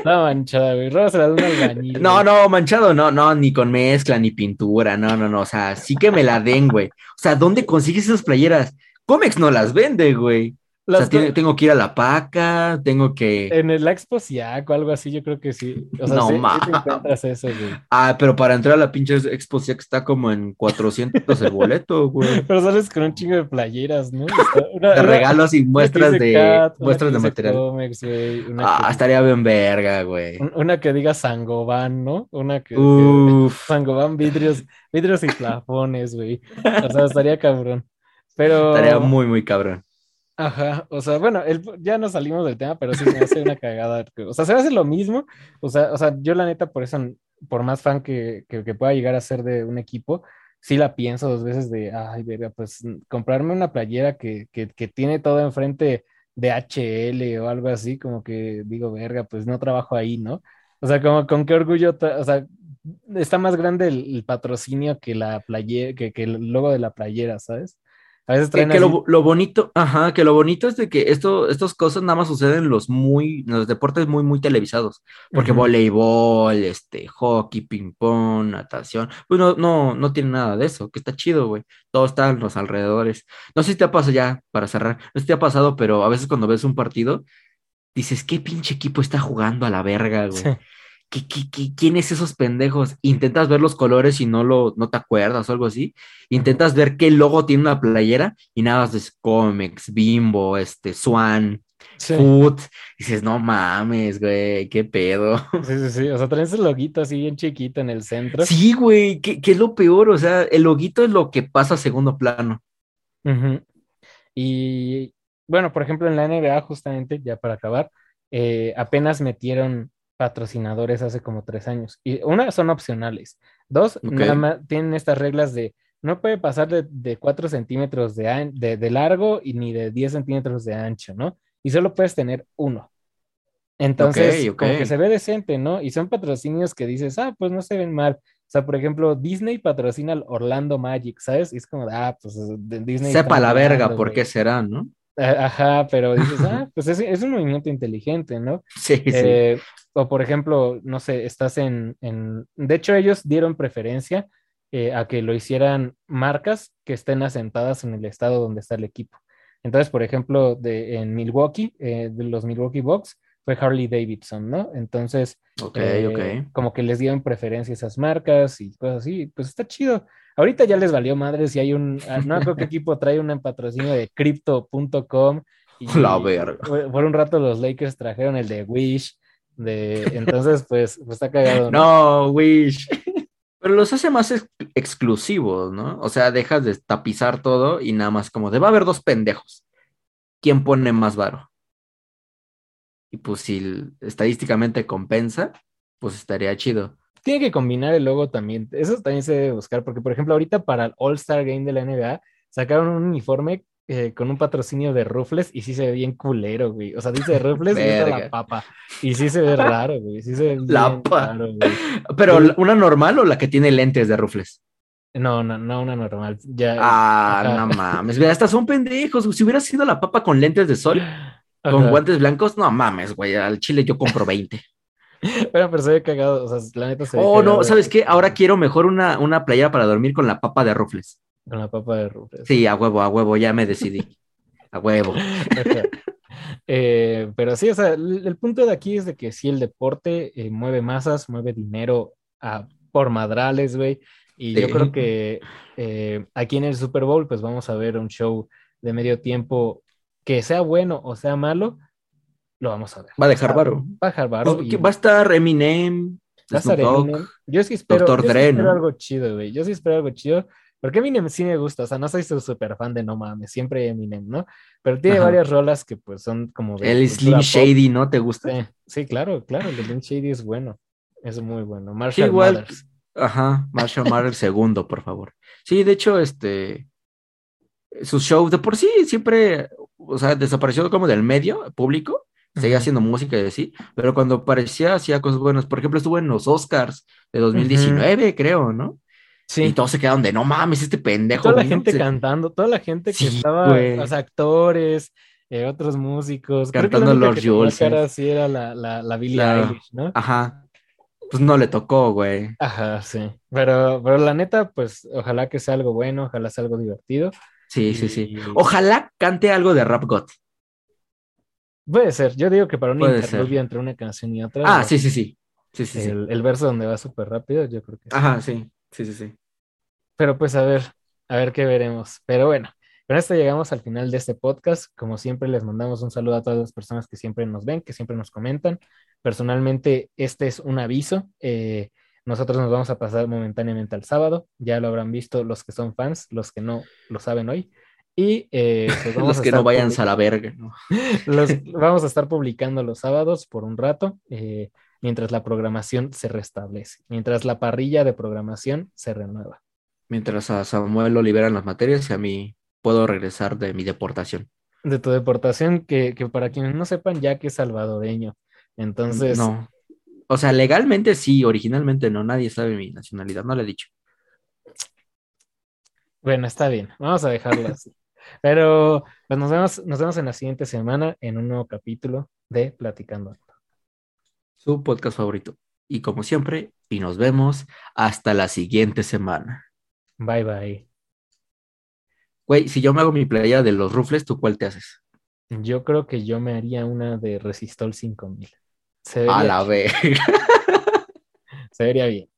la manchada, güey, róbasela de un albañil. No, no, manchado, no, no, ni con mezcla, ni pintura, no, no, no. O sea, sí que me la den, güey. O sea, ¿dónde consigues esas playeras? Cómics no las vende, güey. O sea, tiene- tengo que ir a la paca, tengo que. En el Expo Siaco o algo así, yo creo que sí. O sea, No sí, sí ma- te encuentras eso, güey. Ah, pero para entrar a la pinche expo que está como en 400 el boleto, güey. Pero sales con un chingo de playeras, ¿no? Una- De una- regalos y que muestras de Cat, muestras que de material. Güey, Ah, que, estaría bien verga, güey. un- una que diga Sangoban, ¿no? Una que, que- Uf, Sangoban vidrios, vidrios y plafones, güey. O sea, estaría cabrón. Pero, estaría muy, muy cabrón. Ajá, o sea, bueno, el- ya nos salimos del tema, pero sí me hace una cagada. O sea, se hace lo mismo. O sea, o sea, yo la neta, por eso, por más fan que, que, pueda llegar a ser de un equipo, sí la pienso dos veces de, ay, verga, pues comprarme una playera que, que, que tiene todo enfrente de HL o algo así, como que digo, verga, pues no trabajo ahí, ¿no? O sea, como con qué orgullo, o sea, está más grande el, el patrocinio que la playera, que, que el logo de la playera, ¿sabes? A veces Que, traen que así- lo, lo bonito, ajá, que lo bonito es de que esto, estas cosas nada más suceden en los muy, en los deportes muy, muy televisados. Porque voleibol, este, hockey, ping pong, natación, pues no, no, no tiene nada de eso, que está chido, güey. Todo está en los alrededores. No sé si te ha pasado ya, para cerrar, no sé si te ha pasado, pero a veces cuando ves un partido, dices, ¿qué pinche equipo está jugando a la verga, güey? Sí. ¿Qué, qué, qué- quién es esos pendejos? Intentas ver los colores y no lo, no te acuerdas o algo así. Intentas ver qué logo tiene una playera y nada más es Comex, Bimbo, este, Swan, Sí. Foot. Dices, no mames, güey, qué pedo. Sí, sí, sí. O sea, traen ese loguito así bien chiquito en el centro. Sí, güey, ¿qué, es lo peor? O sea, el loguito es lo que pasa a segundo plano. Y bueno, por ejemplo, en la NBA, justamente, ya para acabar, eh, apenas metieron patrocinadores hace como tres años. Y una, son opcionales. Dos, Ok. nada más tienen estas reglas de no puede pasar de, de 4 centímetros de, de, de largo y ni de 10 centímetros de ancho, ¿no? Y solo puedes tener uno. Entonces, Ok, ok. como que se ve decente, ¿no? Y son patrocinios que dices, ah, pues no se ven mal. O sea, por ejemplo, Disney patrocina al Orlando Magic, ¿sabes? Y es como, ah, pues de Disney. Sepa la verga por qué será, ¿no? Ajá, pero dices, ah, pues es, es un movimiento inteligente, ¿no? Sí, sí. Eh, o por ejemplo, no sé, estás en, en... De hecho, ellos dieron preferencia eh, a que lo hicieran marcas que estén asentadas en el estado donde está el equipo. Entonces, por ejemplo, de, en Milwaukee, eh, de los Milwaukee Bucks, fue Harley Davidson, ¿no? Entonces, eh, como que les dieron preferencia a esas marcas y cosas así, pues está chido. Ahorita ya les valió madre si hay un, ah, no creo qué equipo trae un patrocinio de crypto.com La verga. por por un rato los Lakers trajeron el de Wish, de entonces pues, pues está cagado, ¿no? No, Wish. Pero los hace más ex- exclusivos, ¿no? O sea, dejas de tapizar todo y nada más como de va a haber dos pendejos. ¿Quién pone más varo? Y pues si estadísticamente compensa, pues estaría chido. Tiene que combinar el logo también, eso también se debe buscar, porque por ejemplo ahorita para el All-Star Game de la NBA sacaron un uniforme eh, con un patrocinio de Rufles y sí se ve bien culero, güey. O sea, dice Rufles y está la papa. Y sí se ve raro, güey. Sí se ve La raro, güey. Pero. ¿una normal o la que tiene lentes de rufles? No, no, no una normal. Ya, Ah, ajá. no mames. Mira, hasta son pendejos. Si hubiera sido la papa con lentes de sol, con Ajá. guantes blancos, no mames, güey. Al chile yo compro 20. Bueno, pero se ve cagado. O sea, la neta se ve Oh, no, ¿sabes qué? Ahora quiero mejor una, una playera para dormir con la papa de rufles. Con la papa de Rufles. Sí, a huevo, a huevo, ya me decidí. A huevo. Eh, pero sí, o sea, el, el punto de aquí es de que sí, el deporte eh, mueve masas, mueve dinero a, por madrales, güey. Y yo creo que eh, aquí en el Super Bowl, pues vamos a ver un show de medio tiempo que sea bueno o sea malo, lo vamos a ver. Va a dejar varo. Va a dejar varo. Y Va a estar Eminem, va a estar. Eminem. Yo sí espero, Dr. yo sí Dre, espero ¿no? algo chido, güey. Yo sí espero algo chido. Porque Eminem sí me gusta, o sea, no soy su super fan de no mames, siempre Eminem, ¿no? Pero tiene Ajá. varias rolas que pues son como de El Slim. Shady, ¿no te gusta? Sí, sí, claro, claro, el Slim Shady es bueno, es muy bueno. Sí, Marshall igual. Mathers. Ajá, Marshall Mathers segundo, por favor. Sí, de hecho, este, sus shows de por sí siempre, o sea, desapareció como del medio público, seguía haciendo música y así, pero cuando aparecía hacía cosas buenas. Por ejemplo, estuvo en los Oscars de 2019, creo, ¿no? Sí, Y todos se quedaron de, no mames, este pendejo. toda la vino". gente Se- cantando, toda la gente que Sí, estaba, los actores, eh, otros músicos. Cantando Lord Jules, cara así era la, la, la Billie Eilish, ¿no? Ajá. Pues no le tocó, güey. Ajá, sí. Pero, pero la neta, pues ojalá que sea algo bueno, ojalá sea algo divertido. Sí, sí, sí. Ojalá cante algo de Rap God. Puede ser, yo digo que para un Puede interludio entre una canción y otra, Ah, sí, sí, sí. Sí, sí, sí. el, el verso donde va súper rápido, yo creo que. Ajá, sí. Sí, sí, sí. Pero pues a ver, a ver qué veremos. Pero bueno, con esto llegamos al final de este podcast. Como siempre, les mandamos un saludo a todas las personas que siempre nos ven, que siempre nos comentan. Personalmente, este es un aviso. eh, nosotros nos vamos a pasar momentáneamente al sábado. Ya lo habrán visto los que son fans, los que no lo saben hoy. Y eh, pues vamos Los a que no vayan a la verga. ¿no? los vamos a estar publicando los sábados por un rato, eh, mientras la programación se restablece, mientras la parrilla de programación se renueva. Mientras a Samuel lo liberan las materias y a mí puedo regresar de mi deportación. de tu deportación, que, que para quienes no sepan, ya que es salvadoreño. Entonces, No. O sea, legalmente sí, originalmente no. Nadie sabe mi nacionalidad, no le he dicho. bueno, está bien, vamos a dejarlo así. Pero pues nos vemos, nos vemos en la siguiente semana en un nuevo capítulo de Platicando. Su podcast favorito. Y como siempre, y nos vemos hasta la siguiente semana. Bye bye. Güey, si yo me hago mi playa de los rufles, ¿tú cuál te haces? Yo creo que yo me haría una de Resistol 5000. Se A la vez. se vería bien.